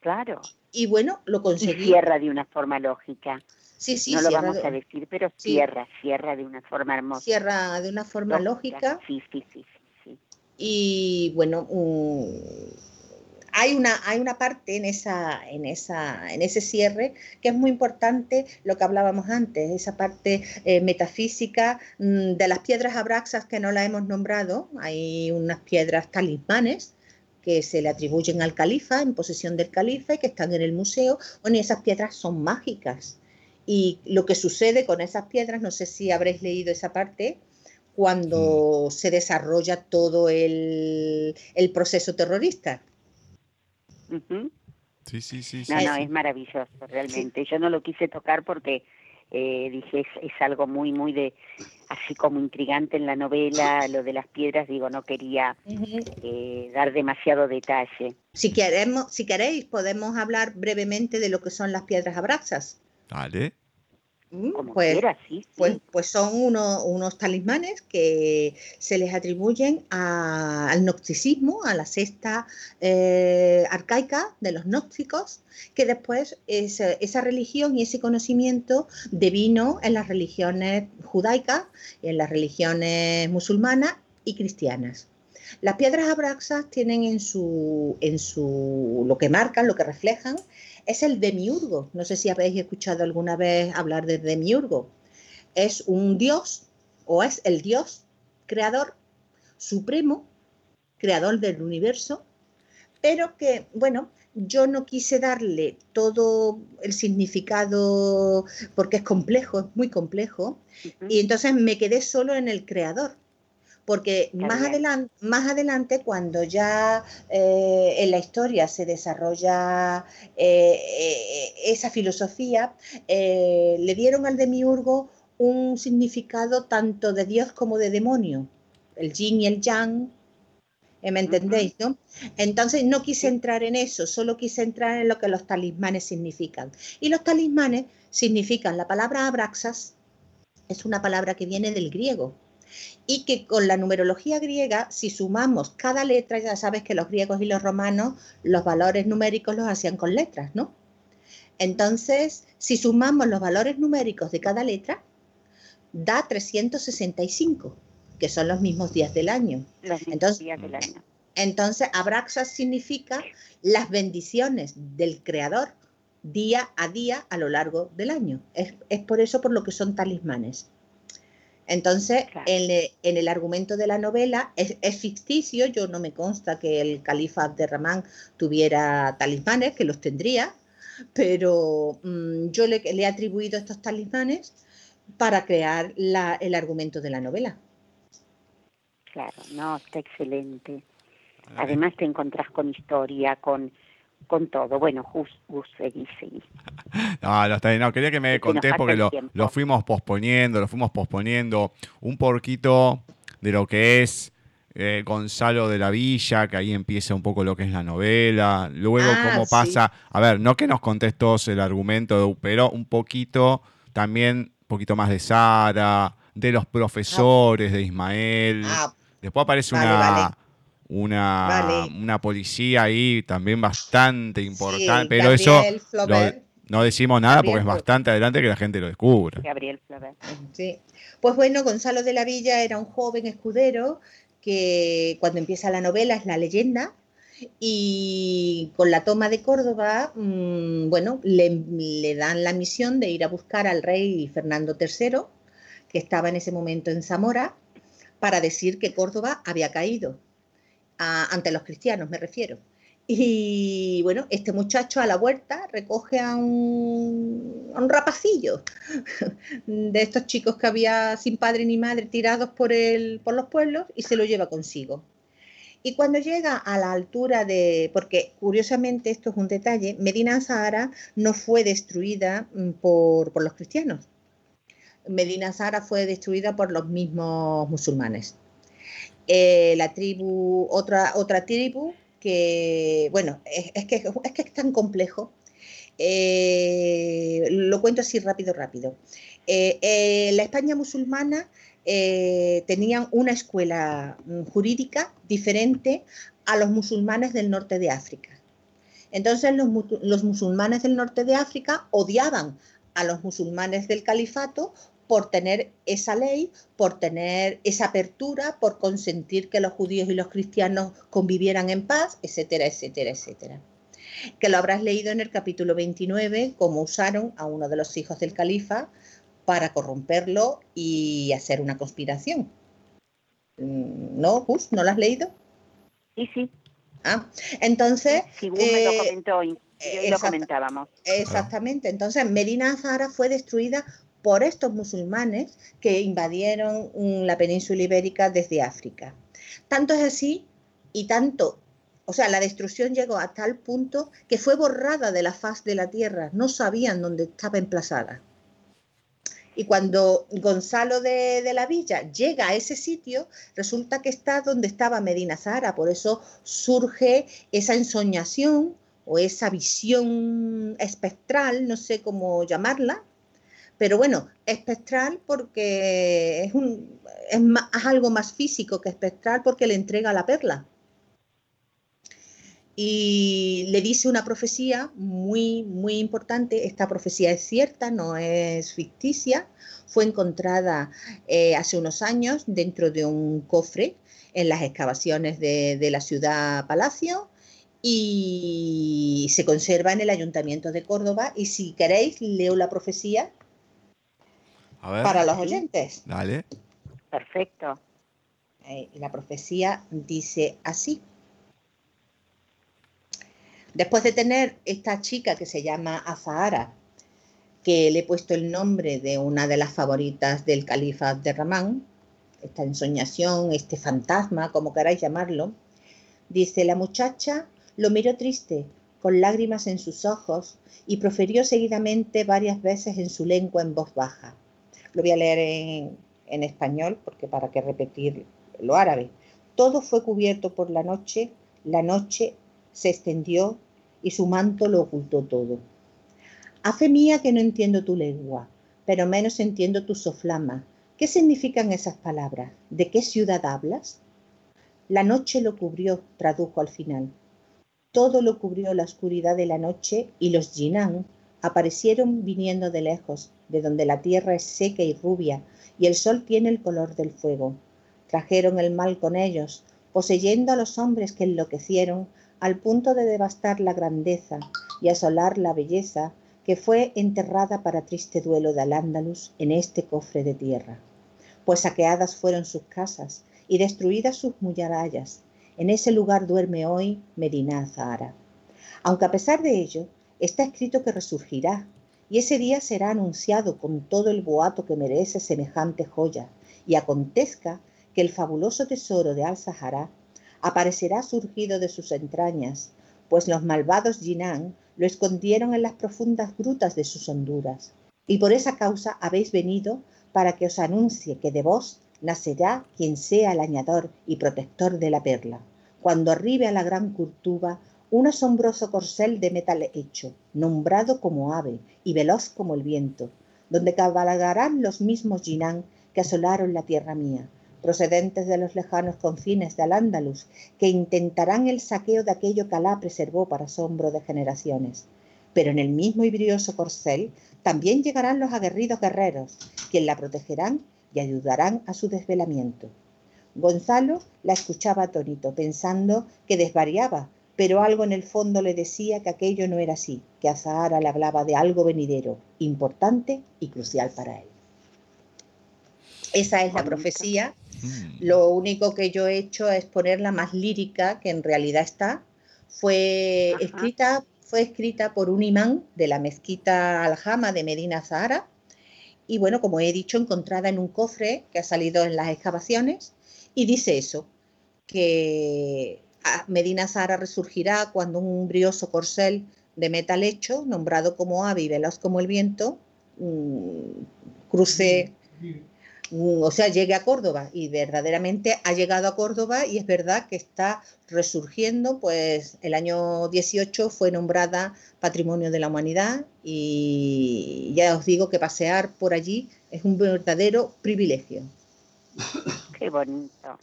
[SPEAKER 3] Claro.
[SPEAKER 2] Y bueno, lo conseguí.
[SPEAKER 3] cierra de una forma lógica. Sí, sí, no lo vamos a decir, pero cierra, cierra de una forma hermosa.
[SPEAKER 2] Cierra de una forma lógica.
[SPEAKER 3] Sí, sí, sí, sí.
[SPEAKER 2] Y bueno, hay, una, hay una parte en, esa, en, esa, en ese cierre que es muy importante, lo que hablábamos antes, esa parte eh, metafísica mm, de las piedras abraxas que no la hemos nombrado. Hay unas piedras talismanes que se le atribuyen al califa, en posesión del califa y que están en el museo. Bueno, y esas piedras son mágicas y lo que sucede con esas piedras, no sé si habréis leído esa parte, cuando mm. se desarrolla todo el, proceso terrorista.
[SPEAKER 1] Sí, sí, sí.
[SPEAKER 3] No, no, es maravilloso, realmente. Yo no lo quise tocar porque eh, dije, es, algo muy, muy de, así como intrigante en la novela, lo de las piedras, digo, no quería eh, dar demasiado detalle.
[SPEAKER 2] Si, queremos, si queréis, podemos hablar brevemente de lo que son las piedras abraxas.
[SPEAKER 1] Vale.
[SPEAKER 2] Mm, pues, pues, pues, son unos talismanes que se les atribuyen al gnosticismo, a la sexta eh, arcaica de los gnósticos, que después esa religión y ese conocimiento devino en las religiones judaicas, en las religiones musulmanas y cristianas. Las piedras abraxas tienen en su, en su, lo que marcan, lo que reflejan, es el demiurgo. No sé si habéis escuchado alguna vez hablar de demiurgo. Es un dios o es el dios creador supremo, creador del universo, pero que, bueno, yo no quise darle todo el significado porque es complejo, es muy complejo, y entonces me quedé solo en el creador porque más adelante, más adelante, cuando ya eh, en la historia se desarrolla eh, eh, esa filosofía, le dieron al demiurgo un significado tanto de Dios como de demonio, el yin y el yang, ¿me entendéis? ¿no? Entonces no quise entrar en eso, solo quise entrar en lo que los talismanes significan. Y los talismanes significan, la palabra abraxas es una palabra que viene del griego, y que con la numerología griega, si sumamos cada letra, ya sabes que los griegos y los romanos los valores numéricos los hacían con letras, ¿no? Entonces, si sumamos los valores numéricos de cada letra, da 365, que son los mismos días del año.
[SPEAKER 3] entonces, días del año.
[SPEAKER 2] Entonces, Abraxas significa las bendiciones del Creador día a día a lo largo del año. Es, es por eso por lo que son talismanes. Entonces, en, el argumento de la novela es, ficticio, yo no me consta que el califa Abderramán tuviera talismanes, que los tendría, pero mm, yo le, he atribuido estos talismanes para crear el argumento de la novela.
[SPEAKER 3] Claro, no, está excelente. Además te encontrás con historia, con con todo. Bueno, Gus, Gus seguí, seguí.
[SPEAKER 1] No, no, no, quería que me contés porque lo, lo, fuimos posponiendo, lo fuimos posponiendo un poquito de lo que es eh, Gonzalo de la Villa, que ahí empieza un poco lo que es la novela, luego ah, cómo pasa, a ver, no que nos contés todos el argumento, pero un poquito también, un poquito más de Sara, de los profesores, de Ismael. Ah, Después aparece una una, una policía ahí también bastante importante, pero eso no decimos nada porque es bastante adelante que la gente lo descubra.
[SPEAKER 3] Gabriel
[SPEAKER 2] Sí. Pues bueno, Gonzalo de la Villa era un joven escudero que cuando empieza la novela es la leyenda y con la toma de Córdoba, mm, bueno, le, le dan la misión de ir a buscar al rey Fernando III, que estaba en ese momento en Zamora, para decir que Córdoba había caído ante los cristianos me refiero. Y bueno, este muchacho a la vuelta recoge a un, a un, rapacillo de estos chicos que había sin padre ni madre tirados por, el, por los pueblos y se lo lleva consigo. Y cuando llega a la altura de, porque curiosamente esto es un detalle, Medina Sahara no fue destruida mm, por, por los cristianos. Medina Sahara fue destruida por los mismos musulmanes. Eh, la tribu, otra, otra tribu que, bueno, es, que, es que es tan complejo. Eh, lo cuento así rápido, rápido. Eh, la España musulmana tenían una escuela mm, jurídica diferente a los musulmanes del norte de África. Entonces los, los musulmanes del norte de África odiaban a los musulmanes del califato por tener esa ley, por tener esa apertura, por consentir que los judíos y los cristianos convivieran en paz, etcétera, etcétera, etcétera. Que lo habrás leído en el capítulo 29, cómo usaron a uno de los hijos del califa para corromperlo y hacer una conspiración. Mm, ¿No, Gus? ¿No lo has leído?
[SPEAKER 3] Sí, sí.
[SPEAKER 2] Ah, entonces...
[SPEAKER 3] Sí, me lo eh, comentó y lo comentábamos.
[SPEAKER 2] Exactamente. Entonces, Medina Zahara fue destruida por estos musulmanes que invadieron la península ibérica desde África. Tanto es así y tanto, o sea, la destrucción llegó a tal punto que fue borrada de la faz de la tierra, no sabían dónde estaba emplazada. Y cuando Gonzalo de, la Villa llega a ese sitio, resulta que está donde estaba Medina Zara, por eso surge esa ensoñación o esa visión espectral, no sé cómo llamarla, pero bueno, espectral porque es, un, es, algo más físico que espectral porque le entrega la perla. Y le dice una profecía muy, muy importante. Esta profecía es cierta, no es ficticia. Fue encontrada eh, hace unos años dentro de un cofre en las excavaciones de, de la ciudad Palacio y se conserva en el Ayuntamiento de Córdoba. Y si queréis, leo la profecía para los oyentes.
[SPEAKER 1] Dale.
[SPEAKER 3] Perfecto.
[SPEAKER 2] Eh, la profecía dice así. Después de tener esta chica que se llama Azahara, que le he puesto el nombre de una de las favoritas del califa de Ramán, esta ensoñación, este fantasma, como queráis llamarlo, dice la muchacha lo miró triste, con lágrimas en sus ojos, y profirió seguidamente varias veces en su lengua en voz baja. Lo voy a leer en, español porque para qué repetir lo árabe. Todo fue cubierto por la noche, la noche se extendió y su manto lo ocultó todo. A fe mía que no entiendo tu lengua, pero menos entiendo tu soflama. ¿Qué significan esas palabras? ¿De qué ciudad hablas? La noche lo cubrió, tradujo al final. Todo lo cubrió la oscuridad de la noche y los Jinan aparecieron viniendo de lejos, de donde la tierra es seca y rubia y el sol tiene el color del fuego. Trajeron el mal con ellos, poseyendo a los hombres que enloquecieron al punto de devastar la grandeza y asolar la belleza que fue enterrada para triste duelo de Al-Ándalus en este cofre de tierra. Pues saqueadas fueron sus casas y destruidas sus murallas. En ese lugar duerme hoy Medina Zahara. Aunque a pesar de ello, está escrito que resurgirá y ese día será anunciado con todo el boato que merece semejante joya, y acontezca que el fabuloso tesoro de Al-Sahara aparecerá surgido de sus entrañas, pues los malvados Jinan lo escondieron en las profundas grutas de sus honduras. Y por esa causa habéis venido para que os anuncie que de vos nacerá quien sea el añador y protector de la perla, cuando arribe a la gran curtuba un asombroso corcel de metal hecho, nombrado como ave y veloz como el viento, donde cabalgarán los mismos Jinan que asolaron la tierra mía, procedentes de los lejanos confines de Al-Ándalus, que intentarán el saqueo de aquello que Alá preservó para asombro de generaciones. Pero en el mismo y brioso corcel también llegarán los aguerridos guerreros, quien la protegerán y ayudarán a su desvelamiento. Gonzalo la escuchaba atónito, pensando que desvariaba, pero algo en el fondo le decía que aquello no era así, que a Zahara le hablaba de algo venidero, importante y crucial para él. Esa es la profecía. Mm. Lo único que yo he hecho es ponerla más lírica, que en realidad está. Fue escrita, fue escrita por un imán de la mezquita Al-Hama de Medina Zahara. Y bueno, como he dicho, encontrada en un cofre que ha salido en las excavaciones. Y dice eso, que Medina Zara resurgirá cuando un brioso corcel de metal hecho, nombrado como ave y veloz como el viento, mm, cruce, mm, o sea, llegue a Córdoba. Y verdaderamente ha llegado a Córdoba y es verdad que está resurgiendo, pues el año 18 fue nombrada Patrimonio de la Humanidad y ya os digo que pasear por allí es un verdadero privilegio.
[SPEAKER 3] Qué bonito.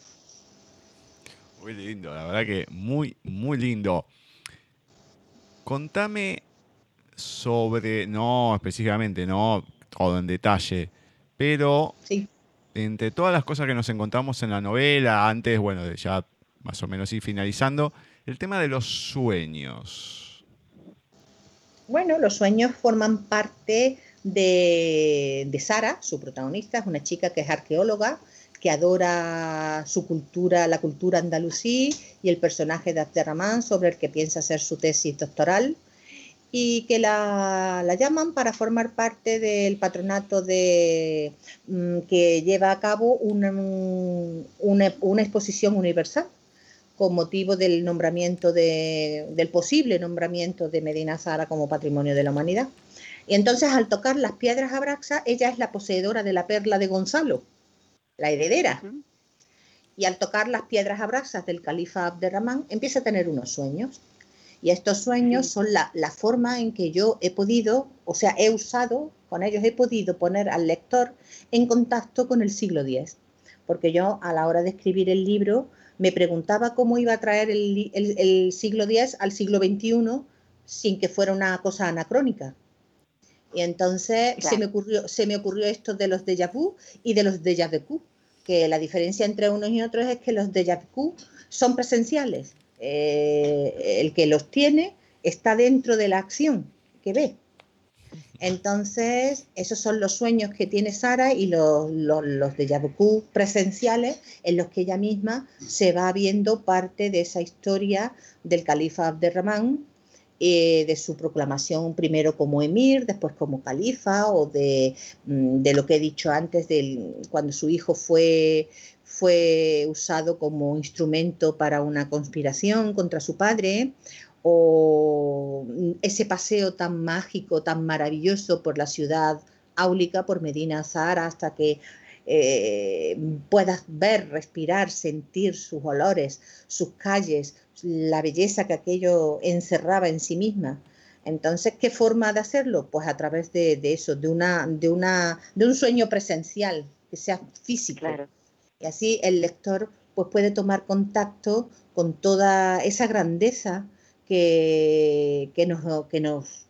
[SPEAKER 1] Muy lindo, la verdad que muy, muy lindo. Contame, sobre, no específicamente, no todo en detalle, pero entre todas las cosas que nos encontramos en la novela, antes, bueno, ya más o menos ir finalizando, el tema de los sueños.
[SPEAKER 2] Bueno, los sueños forman parte de, de Sara, su protagonista, es una chica que es arqueóloga, que adora su cultura, la cultura andalusí y el personaje de Abderramán sobre el que piensa hacer su tesis doctoral y que la, llaman para formar parte del patronato de, mm, que lleva a cabo una, una, exposición universal con motivo del nombramiento de, del posible nombramiento de Medina Zara como patrimonio de la humanidad. Y entonces al tocar las piedras Abraxa, ella es la poseedora de la perla de Gonzalo, la heredera. Y al tocar las piedras abrasas del califa Abderramán, empieza a tener unos sueños. Y estos sueños son la, forma en que yo he podido, o sea, he usado, con ellos he podido poner al lector en contacto con el siglo X. Porque yo a la hora de escribir el libro me preguntaba cómo iba a traer el, siglo X al siglo XXI sin que fuera una cosa anacrónica. Y entonces se, me ocurrió, se me ocurrió esto de los déjà vu y de los déjà vu, que la diferencia entre unos y otros es que los déjà vu son presenciales. Eh, el que los tiene está dentro de la acción que ve. Entonces, esos son los sueños que tiene Sara y los, los, los déjà vu presenciales en los que ella misma se va viendo parte de esa historia del califa Abderramán eh, de su proclamación primero como emir, después como califa o de, mm, de lo que he dicho antes, de cuando su hijo fue, fue usado como instrumento para una conspiración contra su padre, o ese paseo tan mágico, tan maravilloso por la ciudad áulica, por Medina Zahara, hasta que eh, puedas ver, respirar, sentir sus olores, sus calles, la belleza que aquello encerraba en sí misma. Entonces, ¿qué forma de hacerlo? Pues a través de, eso, de, una, de, una, de un sueño presencial, que sea físico. Y así el lector pues, puede tomar contacto con toda esa grandeza que, que, nos, que nos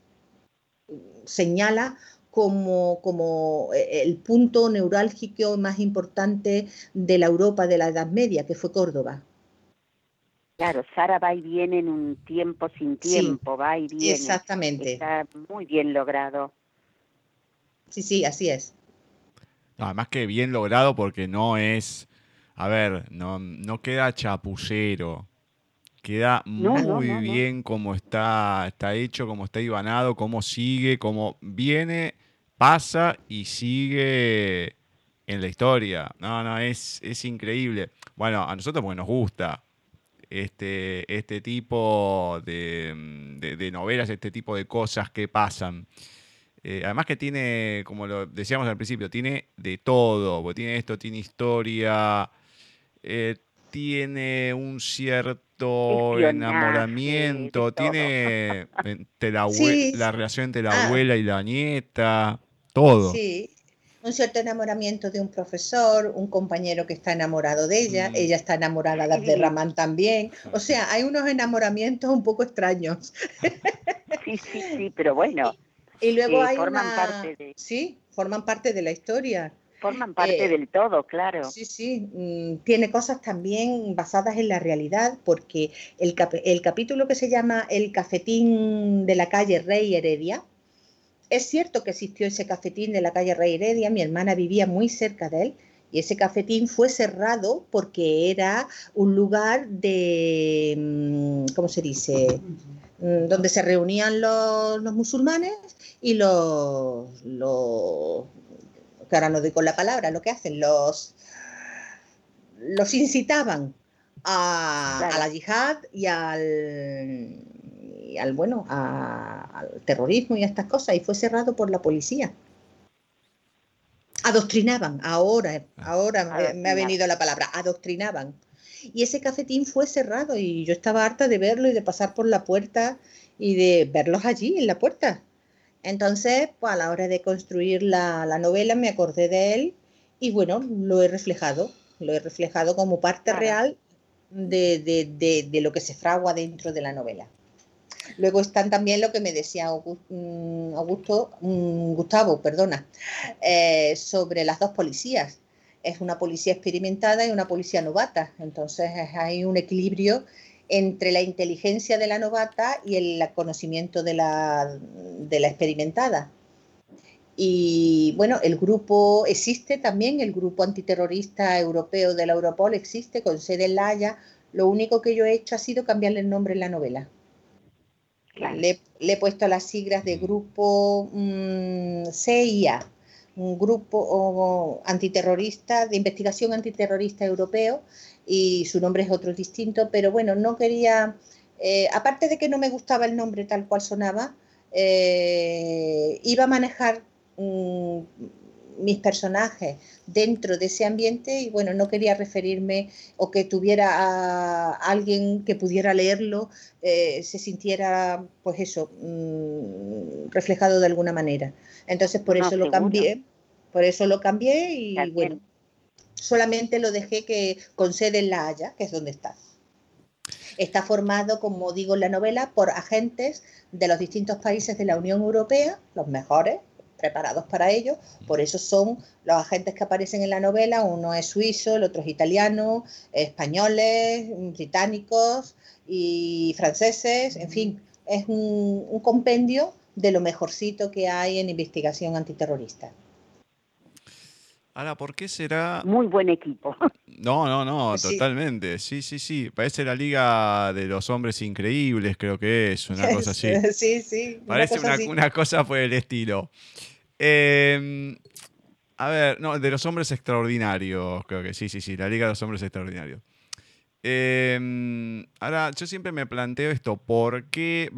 [SPEAKER 2] señala como, como eh, el punto neurálgico más importante de la Europa de la Edad Media, que fue Córdoba.
[SPEAKER 3] Claro, Sara va y viene en un tiempo sin tiempo, va y viene.
[SPEAKER 2] Exactamente.
[SPEAKER 3] Está muy bien logrado.
[SPEAKER 2] Sí, sí, así es.
[SPEAKER 1] además que bien logrado porque no es, a ver, no, no queda chapullero. Queda muy bien como está, está hecho, como está ibanado, cómo sigue, cómo viene pasa y sigue en la historia. No, no, es, es increíble. Bueno, a nosotros porque nos gusta este, este tipo de, novelas, este tipo de cosas que pasan. Eh, además que tiene, como lo decíamos al principio, tiene de todo. Tiene esto, tiene historia, eh, tiene un cierto enamoramiento, tiene la, relación entre la ah. abuela y la nieta, todo.
[SPEAKER 2] Sí, un cierto enamoramiento de un profesor, un compañero que está enamorado de ella, mm. ella está enamorada de Abderramán también. O sea, hay unos enamoramientos un poco extraños.
[SPEAKER 3] Sí, sí, sí, pero bueno.
[SPEAKER 2] Y, luego hay forman parte de... Sí, forman parte de la historia.
[SPEAKER 3] Forman parte eh, del todo, claro.
[SPEAKER 2] Sí, sí. Mm, tiene cosas también basadas en la realidad, porque el, el capítulo que se llama El cafetín de la calle Rey Heredia, es cierto que existió ese cafetín de la calle Rey Heredia, mi hermana vivía muy cerca de él, y ese cafetín fue cerrado porque era un lugar de, mm, ¿cómo se dice? Mm, donde se reunían los, musulmanes y los, los que ahora no doy con la palabra, lo que hacen, los, los incitaban a, la yihad y al, al bueno, al terrorismo y a estas cosas, y fue cerrado por la policía. Adoctrinaban, ahora, ahora me ha venido la palabra, adoctrinaban. Y ese cafetín fue cerrado y yo estaba harta de verlo y de pasar por la puerta y de verlos allí en la puerta. Entonces, pues a la hora de construir la, novela me acordé de él y bueno, lo he reflejado, lo he reflejado como parte real de, de, lo que se fragua dentro de la novela. Luego están también lo que me decía mm, Augusto, mm, Gustavo, perdona, eh, sobre las dos policías. Es una policía experimentada y una policía novata. Entonces hay un equilibrio entre la inteligencia de la novata y el conocimiento de la, de la experimentada. Y bueno, el grupo existe también, el grupo antiterrorista europeo de la Europol existe con sede en La Haya. Lo único que yo he hecho ha sido cambiarle el nombre en la novela. Le, he puesto las siglas de grupo mm, CIA, un grupo antiterrorista, de investigación antiterrorista europeo, y su nombre es otro distinto, pero bueno, no quería, eh, aparte de que no me gustaba el nombre tal cual sonaba, eh, iba a manejar mm, mis personajes dentro de ese ambiente y bueno, no quería referirme o que tuviera a alguien que pudiera leerlo, eh, se sintiera pues eso, mm, reflejado de alguna manera. Entonces por eso lo cambié, por eso lo cambié y bueno, solamente lo dejé que con sede en La Haya, que es donde está. Está formado, como digo en la novela, por agentes de los distintos países de la Unión Europea, los mejores, preparados para ello. Por eso son los agentes que aparecen en la novela. Uno es suizo, el otro es italiano, españoles, británicos y franceses. En fin, es un compendio de lo mejorcito que hay en investigación antiterrorista.
[SPEAKER 1] Ahora, ¿por qué será...?
[SPEAKER 3] Muy buen equipo.
[SPEAKER 1] No, no, no, totalmente. Sí, sí, sí. Parece la Liga de los Hombres Increíbles, creo que es, una cosa así.
[SPEAKER 2] Sí, sí.
[SPEAKER 1] Parece una, cosa, por el estilo. Em, a ver, no, de los Hombres Extraordinarios, creo que sí, sí, sí, la Liga de los Hombres Extraordinarios. Em, ahora, yo siempre me planteo esto, ¿por qué?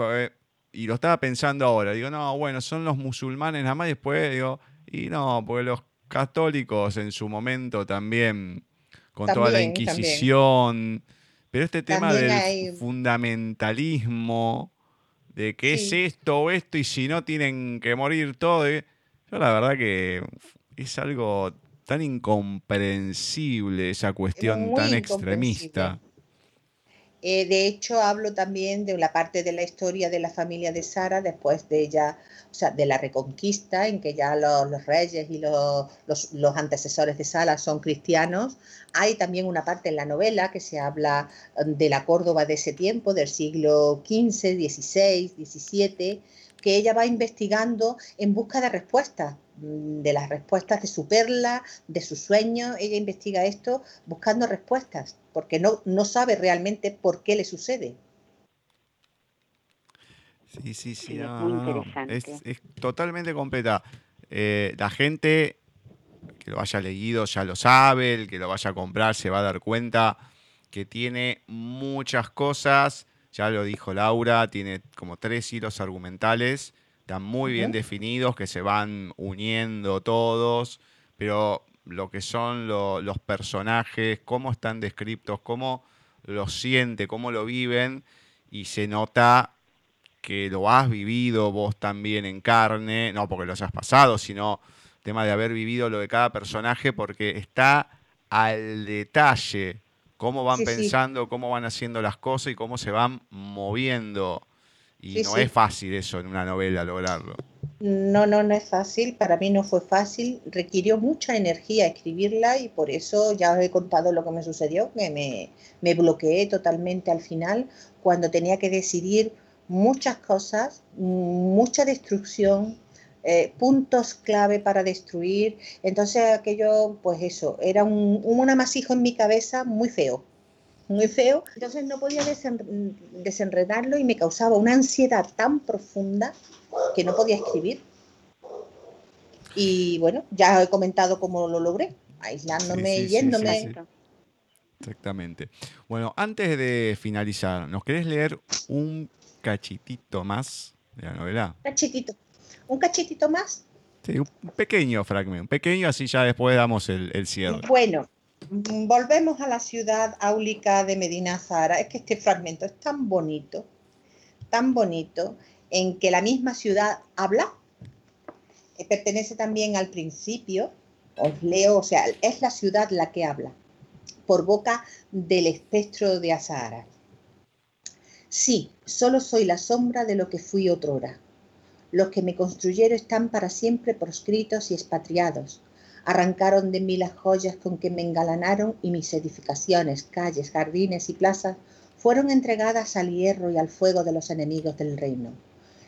[SPEAKER 1] Y lo estaba pensando ahora, digo, no, bueno, son los musulmanes nada más, y después digo, y no, porque los católicos en su momento también, con toda la Inquisición. Pero este tema del fundamentalismo, de qué es esto o esto, y si no tienen que morir todos, eh, yo la verdad que es algo tan incomprensible esa cuestión tan extremista.
[SPEAKER 2] Eh, de hecho, hablo también de la parte de la historia de la familia de Sara después de ella, o sea, de la reconquista, en que ya los, reyes y los, los, antecesores de Sara son cristianos. Hay también una parte en la novela que se habla um, de la Córdoba de ese tiempo, del siglo XV, XVI, XVII, que ella va investigando en busca de respuestas mm, de las respuestas de su perla, de su sueño. Ella investiga esto buscando respuestas porque no, no sabe realmente por qué le sucede.
[SPEAKER 1] Sí, sí, sí, es, totalmente completa. Eh, la gente que lo haya leído ya lo sabe, el que lo vaya a comprar se va a dar cuenta que tiene muchas cosas, ya lo dijo Laura, tiene como tres hilos argumentales, están muy bien definidos, que se van uniendo todos, pero lo que son los personajes, cómo están descritos, cómo lo siente, cómo lo viven, y se nota que lo has vivido vos también en carne, no porque lo hayas pasado, sino tema de haber vivido lo de cada personaje, porque está al detalle cómo van pensando, cómo van haciendo las cosas y cómo se van moviendo. Y no es fácil eso en una novela lograrlo.
[SPEAKER 2] No, no, no es fácil. Para mí no fue fácil. Requirió mucha energía escribirla y por eso ya os he contado lo que me sucedió, que me, me bloqueé totalmente al final cuando tenía que decidir muchas cosas, mucha destrucción, eh, puntos clave para destruir. Entonces aquello, pues eso, era un, un amasijo en mi cabeza muy feo muy feo. Entonces no podía desenredarlo y me causaba una ansiedad tan profunda que no podía escribir. Y bueno, ya he comentado cómo lo logré, aislándome y yéndome.
[SPEAKER 1] Exactamente. Bueno, antes de finalizar, ¿nos querés leer un cachitito más de la novela?
[SPEAKER 2] Cachitito. ¿Un cachitito más?
[SPEAKER 1] Sí, un pequeño fragmento, un pequeño, así ya después damos el, el cierre.
[SPEAKER 2] Bueno, volvemos a la ciudad áulica de Medina Zara. Es que este fragmento es tan bonito, tan bonito, en que la misma ciudad habla. Eh, pertenece también al principio, os leo, o sea, es la ciudad la que habla, por boca del espectro de Azahara. Sí, solo soy la sombra de lo que fui otrora. Los que me construyeron están para siempre proscritos y expatriados. Arrancaron de mí las joyas con que me engalanaron y mis edificaciones, calles, jardines y plazas fueron entregadas al hierro y al fuego de los enemigos del reino.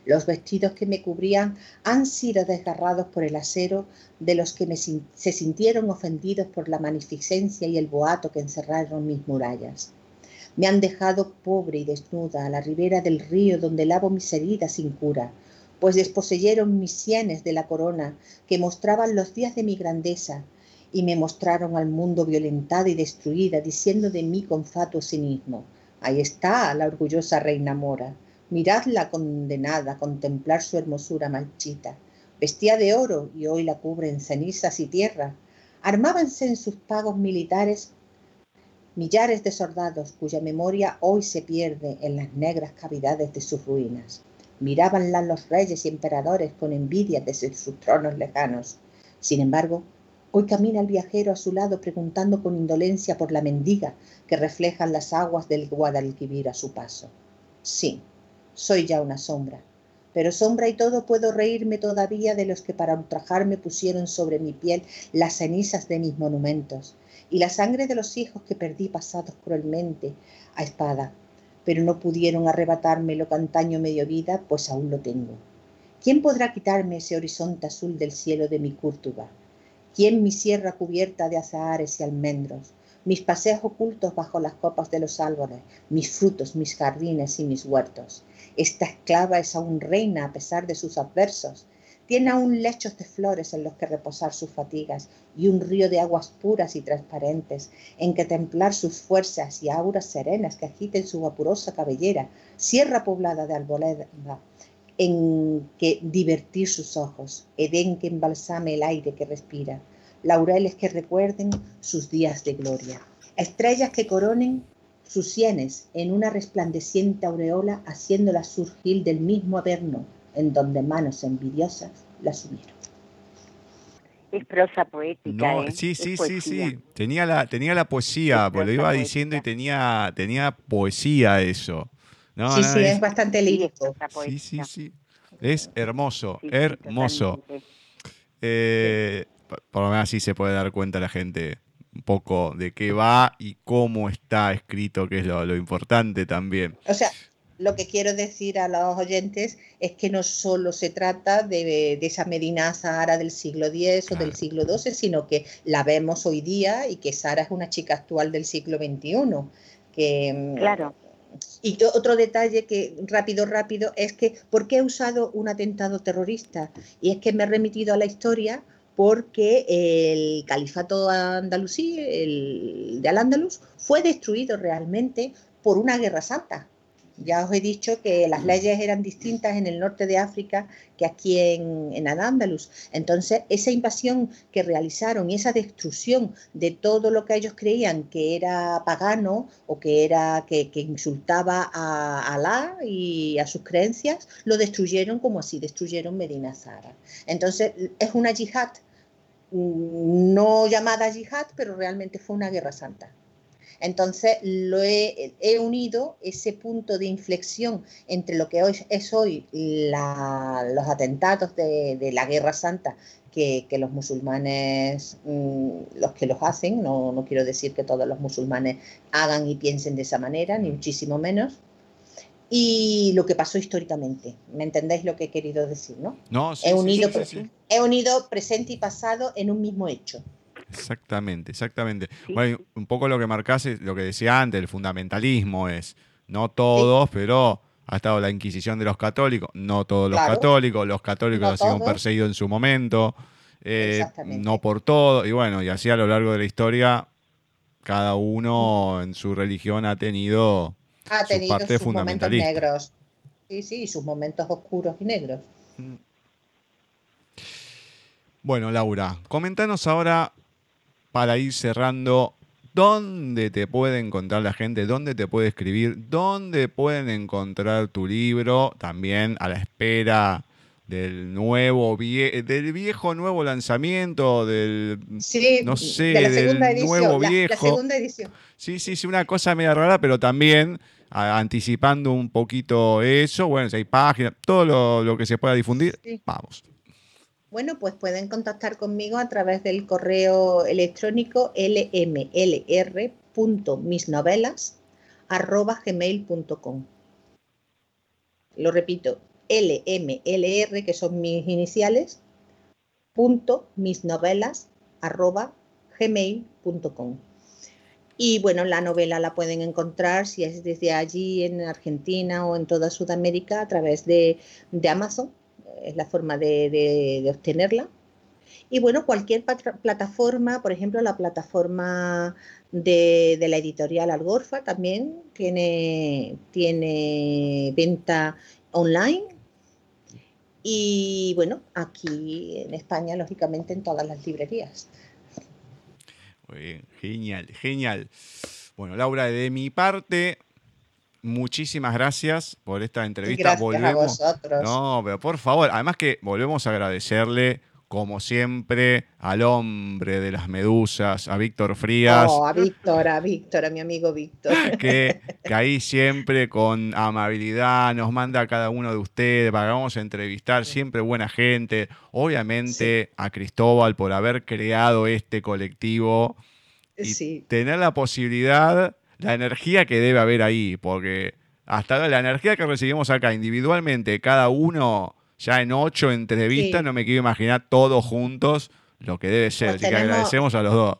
[SPEAKER 2] Los vestidos que me cubrían han sido desgarrados por el acero de los que se sintieron ofendidos por la magnificencia y el boato que encerraron mis murallas. Me han dejado pobre y desnuda a la ribera del río donde lavo mis heridas sin cura, pues desposeyeron mis sienes de la corona que mostraban los días de mi grandeza y me mostraron al mundo violentada y destruida, diciendo de mí con fatuo cinismo, ahí está la orgullosa reina mora, miradla condenada a contemplar su hermosura marchita, vestía de oro y hoy la cubren cenizas y tierra, armábanse en sus pagos militares millares de soldados cuya memoria hoy se pierde en las negras cavidades de sus ruinas. Mirábanla los reyes y emperadores con envidia desde sus tronos lejanos. Sin embargo, hoy camina el viajero a su lado preguntando con indolencia por la mendiga que reflejan las aguas del Guadalquivir a su paso. Sí, soy ya una sombra, pero sombra y todo puedo reírme todavía de los que para ultrajarme pusieron sobre mi piel las cenizas de mis monumentos y la sangre de los hijos que perdí pasados cruelmente a espada, pero no pudieron arrebatarme lo que antaño me vida, pues aún lo tengo. ¿Quién podrá quitarme ese horizonte azul del cielo de mi Cúrtuba? ¿Quién mi sierra cubierta de azahares y almendros? Mis paseos ocultos bajo las copas de los árboles, mis frutos, mis jardines y mis huertos. Esta esclava es aún reina a pesar de sus adversos, tiene aún lechos de flores en los que reposar sus fatigas y un río de aguas puras y transparentes en que templar sus fuerzas y auras serenas que agiten su vapurosa cabellera, sierra poblada de arboleda en que divertir sus ojos, Edén que embalsame el aire que respira, laureles que recuerden sus días de gloria, estrellas que coronen sus sienes en una resplandeciente aureola haciéndolas surgir del mismo averno en donde manos envidiosas la subieron.
[SPEAKER 3] Es prosa poética. ¿eh?
[SPEAKER 1] Sí, sí, sí, sí. Tenía la, tenía la poesía, pues lo iba diciendo y tenía, tenía poesía eso.
[SPEAKER 2] sí, sí, es, bastante lírico.
[SPEAKER 1] Sí, sí, sí. Es hermoso, hermoso. Eh, por lo menos así se puede dar cuenta la gente un poco de qué va y cómo está escrito, que es lo, lo importante también.
[SPEAKER 2] O sea, lo que quiero decir a los oyentes es que no solo se trata de, esa Medina Sahara del siglo X o del siglo XII, sino que la vemos hoy día y que Sara es una chica actual del siglo XXI. Que,
[SPEAKER 3] mm, claro.
[SPEAKER 2] Y otro detalle que rápido, rápido, es que ¿por qué he usado un atentado terrorista? Y es que me he remitido a la historia porque el califato andalusí, el de Al-Ándalus, fue destruido realmente por una guerra santa ya os he dicho que las leyes eran distintas en el norte de África que aquí en, en Al-Ándalus. Entonces, esa invasión que realizaron y esa destrucción de todo lo que ellos creían que era pagano o que era que, insultaba a Alá y a sus creencias, lo destruyeron como así destruyeron Medina Zara. Entonces, es una yihad, mm, no llamada yihad, pero realmente fue una guerra santa. Entonces, lo he, unido ese punto de inflexión entre lo que hoy es hoy los atentados de, la Guerra Santa, que, los musulmanes, mm, los que los hacen, no, quiero decir que todos los musulmanes hagan y piensen de esa manera, ni muchísimo menos, y lo que pasó históricamente. ¿Me entendéis lo que he querido decir? No,
[SPEAKER 1] no
[SPEAKER 2] he, unido, he unido presente y pasado en un mismo hecho.
[SPEAKER 1] Exactamente, exactamente. Bueno, un poco lo que marcase, lo que decía antes, el fundamentalismo es, no todos, pero ha estado la Inquisición de los católicos, no todos los católicos, los católicos han sido perseguidos en su momento, eh, no por todo, y bueno, y así a lo largo de la historia, cada uno en su religión ha tenido,
[SPEAKER 2] ha tenido sus momentos negros. Sí, sí, sus momentos oscuros y negros. Mm.
[SPEAKER 1] Bueno, Laura, comentanos ahora para ir cerrando, ¿dónde te puede encontrar la gente? ¿Dónde te puede escribir? ¿Dónde pueden encontrar tu libro? También a la espera del nuevo del viejo nuevo lanzamiento del no sé del nuevo viejo
[SPEAKER 2] la, segunda edición
[SPEAKER 1] sí sí sí una cosa media rara pero también anticipando un poquito eso, bueno, si hay páginas, todo lo, que se pueda difundir, vamos.
[SPEAKER 2] Bueno, pues pueden contactar conmigo a través del correo electrónico lmlr.misnovelas.gmail.com Lo repito, lmlr, que son mis iniciales, punto misnovelas.gmail.com y bueno, la novela la pueden encontrar si es desde allí en Argentina o en toda Sudamérica a través de, Amazon. Es la forma de, obtenerla. Y bueno, cualquier plataforma, por ejemplo, la plataforma de, la editorial Algorfa también tiene, tiene venta online. Y bueno, aquí en España, lógicamente, en todas las librerías.
[SPEAKER 1] Genial, genial. Bueno, Laura, de mi parte, muchísimas gracias por esta entrevista.
[SPEAKER 2] Gracias volvemos. A vosotros.
[SPEAKER 1] No, pero por favor, además que volvemos a agradecerle como siempre, al hombre de las medusas, a Víctor Frías.
[SPEAKER 2] Oh, a Víctor, a Víctor, a mi amigo Víctor.
[SPEAKER 1] Que, que, ahí siempre con amabilidad nos manda a cada uno de ustedes para que vamos a entrevistar, siempre buena gente. Obviamente a Cristóbal por haber creado este colectivo y tener la posibilidad, la energía que debe haber ahí, porque hasta la energía que recibimos acá individualmente, cada uno ya en ocho entrevistas, no me quiero imaginar todos juntos lo que debe ser. Así que agradecemos a los dos.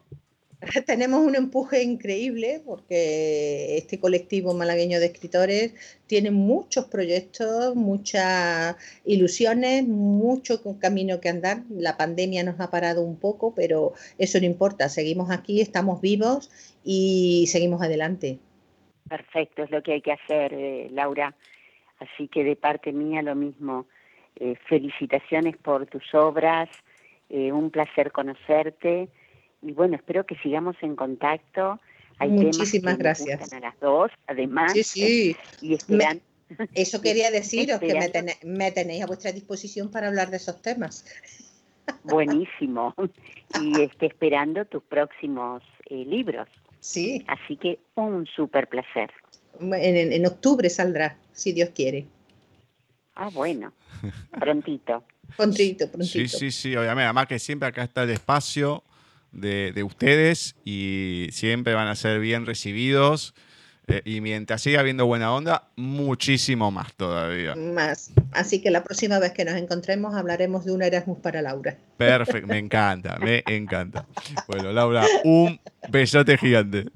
[SPEAKER 2] Tenemos un empuje increíble porque este colectivo malagueño de escritores tiene muchos proyectos, muchas ilusiones, mucho camino que andar. La pandemia nos ha parado un poco, pero eso no importa. Seguimos aquí, estamos vivos y seguimos adelante.
[SPEAKER 3] Perfecto, es lo que hay que hacer, eh, Laura. Así que de parte mía lo mismo. Eh, felicitaciones por tus obras, eh, un placer conocerte y bueno, espero que sigamos en contacto.
[SPEAKER 2] Hay Muchísimas gracias.
[SPEAKER 3] a las dos, además.
[SPEAKER 2] Sí, sí. Y eso quería deciros, que me, tenéis a vuestra disposición para hablar de esos temas.
[SPEAKER 3] Buenísimo. Y esté esperando tus próximos eh, libros.
[SPEAKER 2] Sí.
[SPEAKER 3] Así que un súper placer.
[SPEAKER 2] en octubre saldrá, si Dios quiere.
[SPEAKER 3] Ah, bueno. Prontito.
[SPEAKER 2] prontito, prontito.
[SPEAKER 1] Sí, sí, sí, obviamente. Además que siempre acá está el espacio de, ustedes y siempre van a ser bien recibidos. Eh, y mientras siga habiendo buena onda, muchísimo más todavía.
[SPEAKER 2] Más. Así que la próxima vez que nos encontremos hablaremos de un Erasmus para Laura.
[SPEAKER 1] Perfecto, me encanta, me encanta. Bueno, Laura, un besote gigante.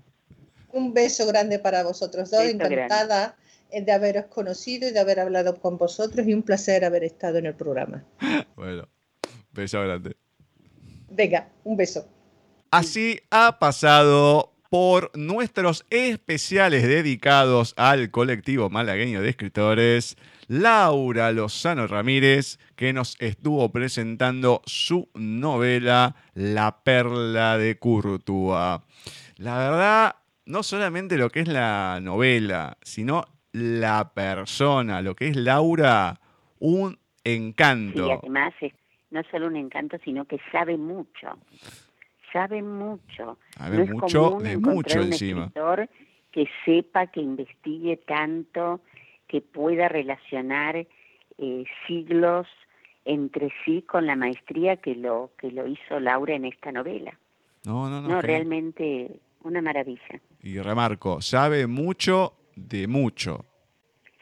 [SPEAKER 2] Un beso grande para vosotros dos, encantada de haberos conocido y de haber hablado con vosotros y un placer haber estado en el programa.
[SPEAKER 1] Bueno, beso grande.
[SPEAKER 2] Venga, un beso.
[SPEAKER 1] Así ha pasado por nuestros especiales dedicados al colectivo malagueño de escritores, Laura Lozano Ramírez, que nos estuvo presentando su novela La Perla de Curtúa. La verdad, no solamente lo que es la novela, sino la persona, lo que es Laura, un encanto.
[SPEAKER 3] Y además es no solo un encanto, sino que sabe mucho. Sabe mucho.
[SPEAKER 1] Sabe mucho de mucho un Escritor
[SPEAKER 3] que sepa, que investigue tanto, que pueda relacionar eh, siglos entre sí con la maestría que lo que lo hizo Laura en esta novela.
[SPEAKER 1] No, no, no.
[SPEAKER 3] No, realmente una maravilla.
[SPEAKER 1] Y remarco, sabe mucho de mucho.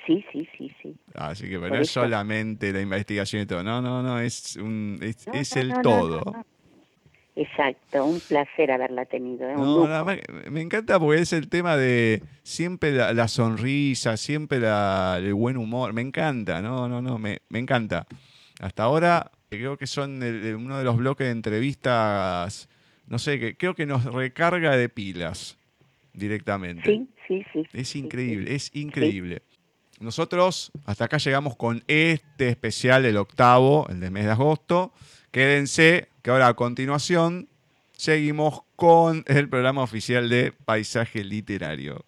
[SPEAKER 3] Sí, sí, sí, sí.
[SPEAKER 1] Así que no es solamente la investigación y todo, no, no, no, es, un, es, el todo.
[SPEAKER 3] Exacto, un placer haberla tenido.
[SPEAKER 1] ¿eh? me encanta porque es el tema de siempre la, sonrisa, siempre el buen humor, me encanta, no, no, no, me, me encanta. Hasta ahora creo que son uno de los bloques de entrevistas, no sé, que creo que nos recarga de pilas directamente.
[SPEAKER 3] Sí, sí, sí.
[SPEAKER 1] Es increíble, es increíble. Nosotros hasta acá llegamos con este especial, el octavo, el del mes de agosto. Quédense, que ahora a continuación seguimos con el programa oficial de Paisaje Literario.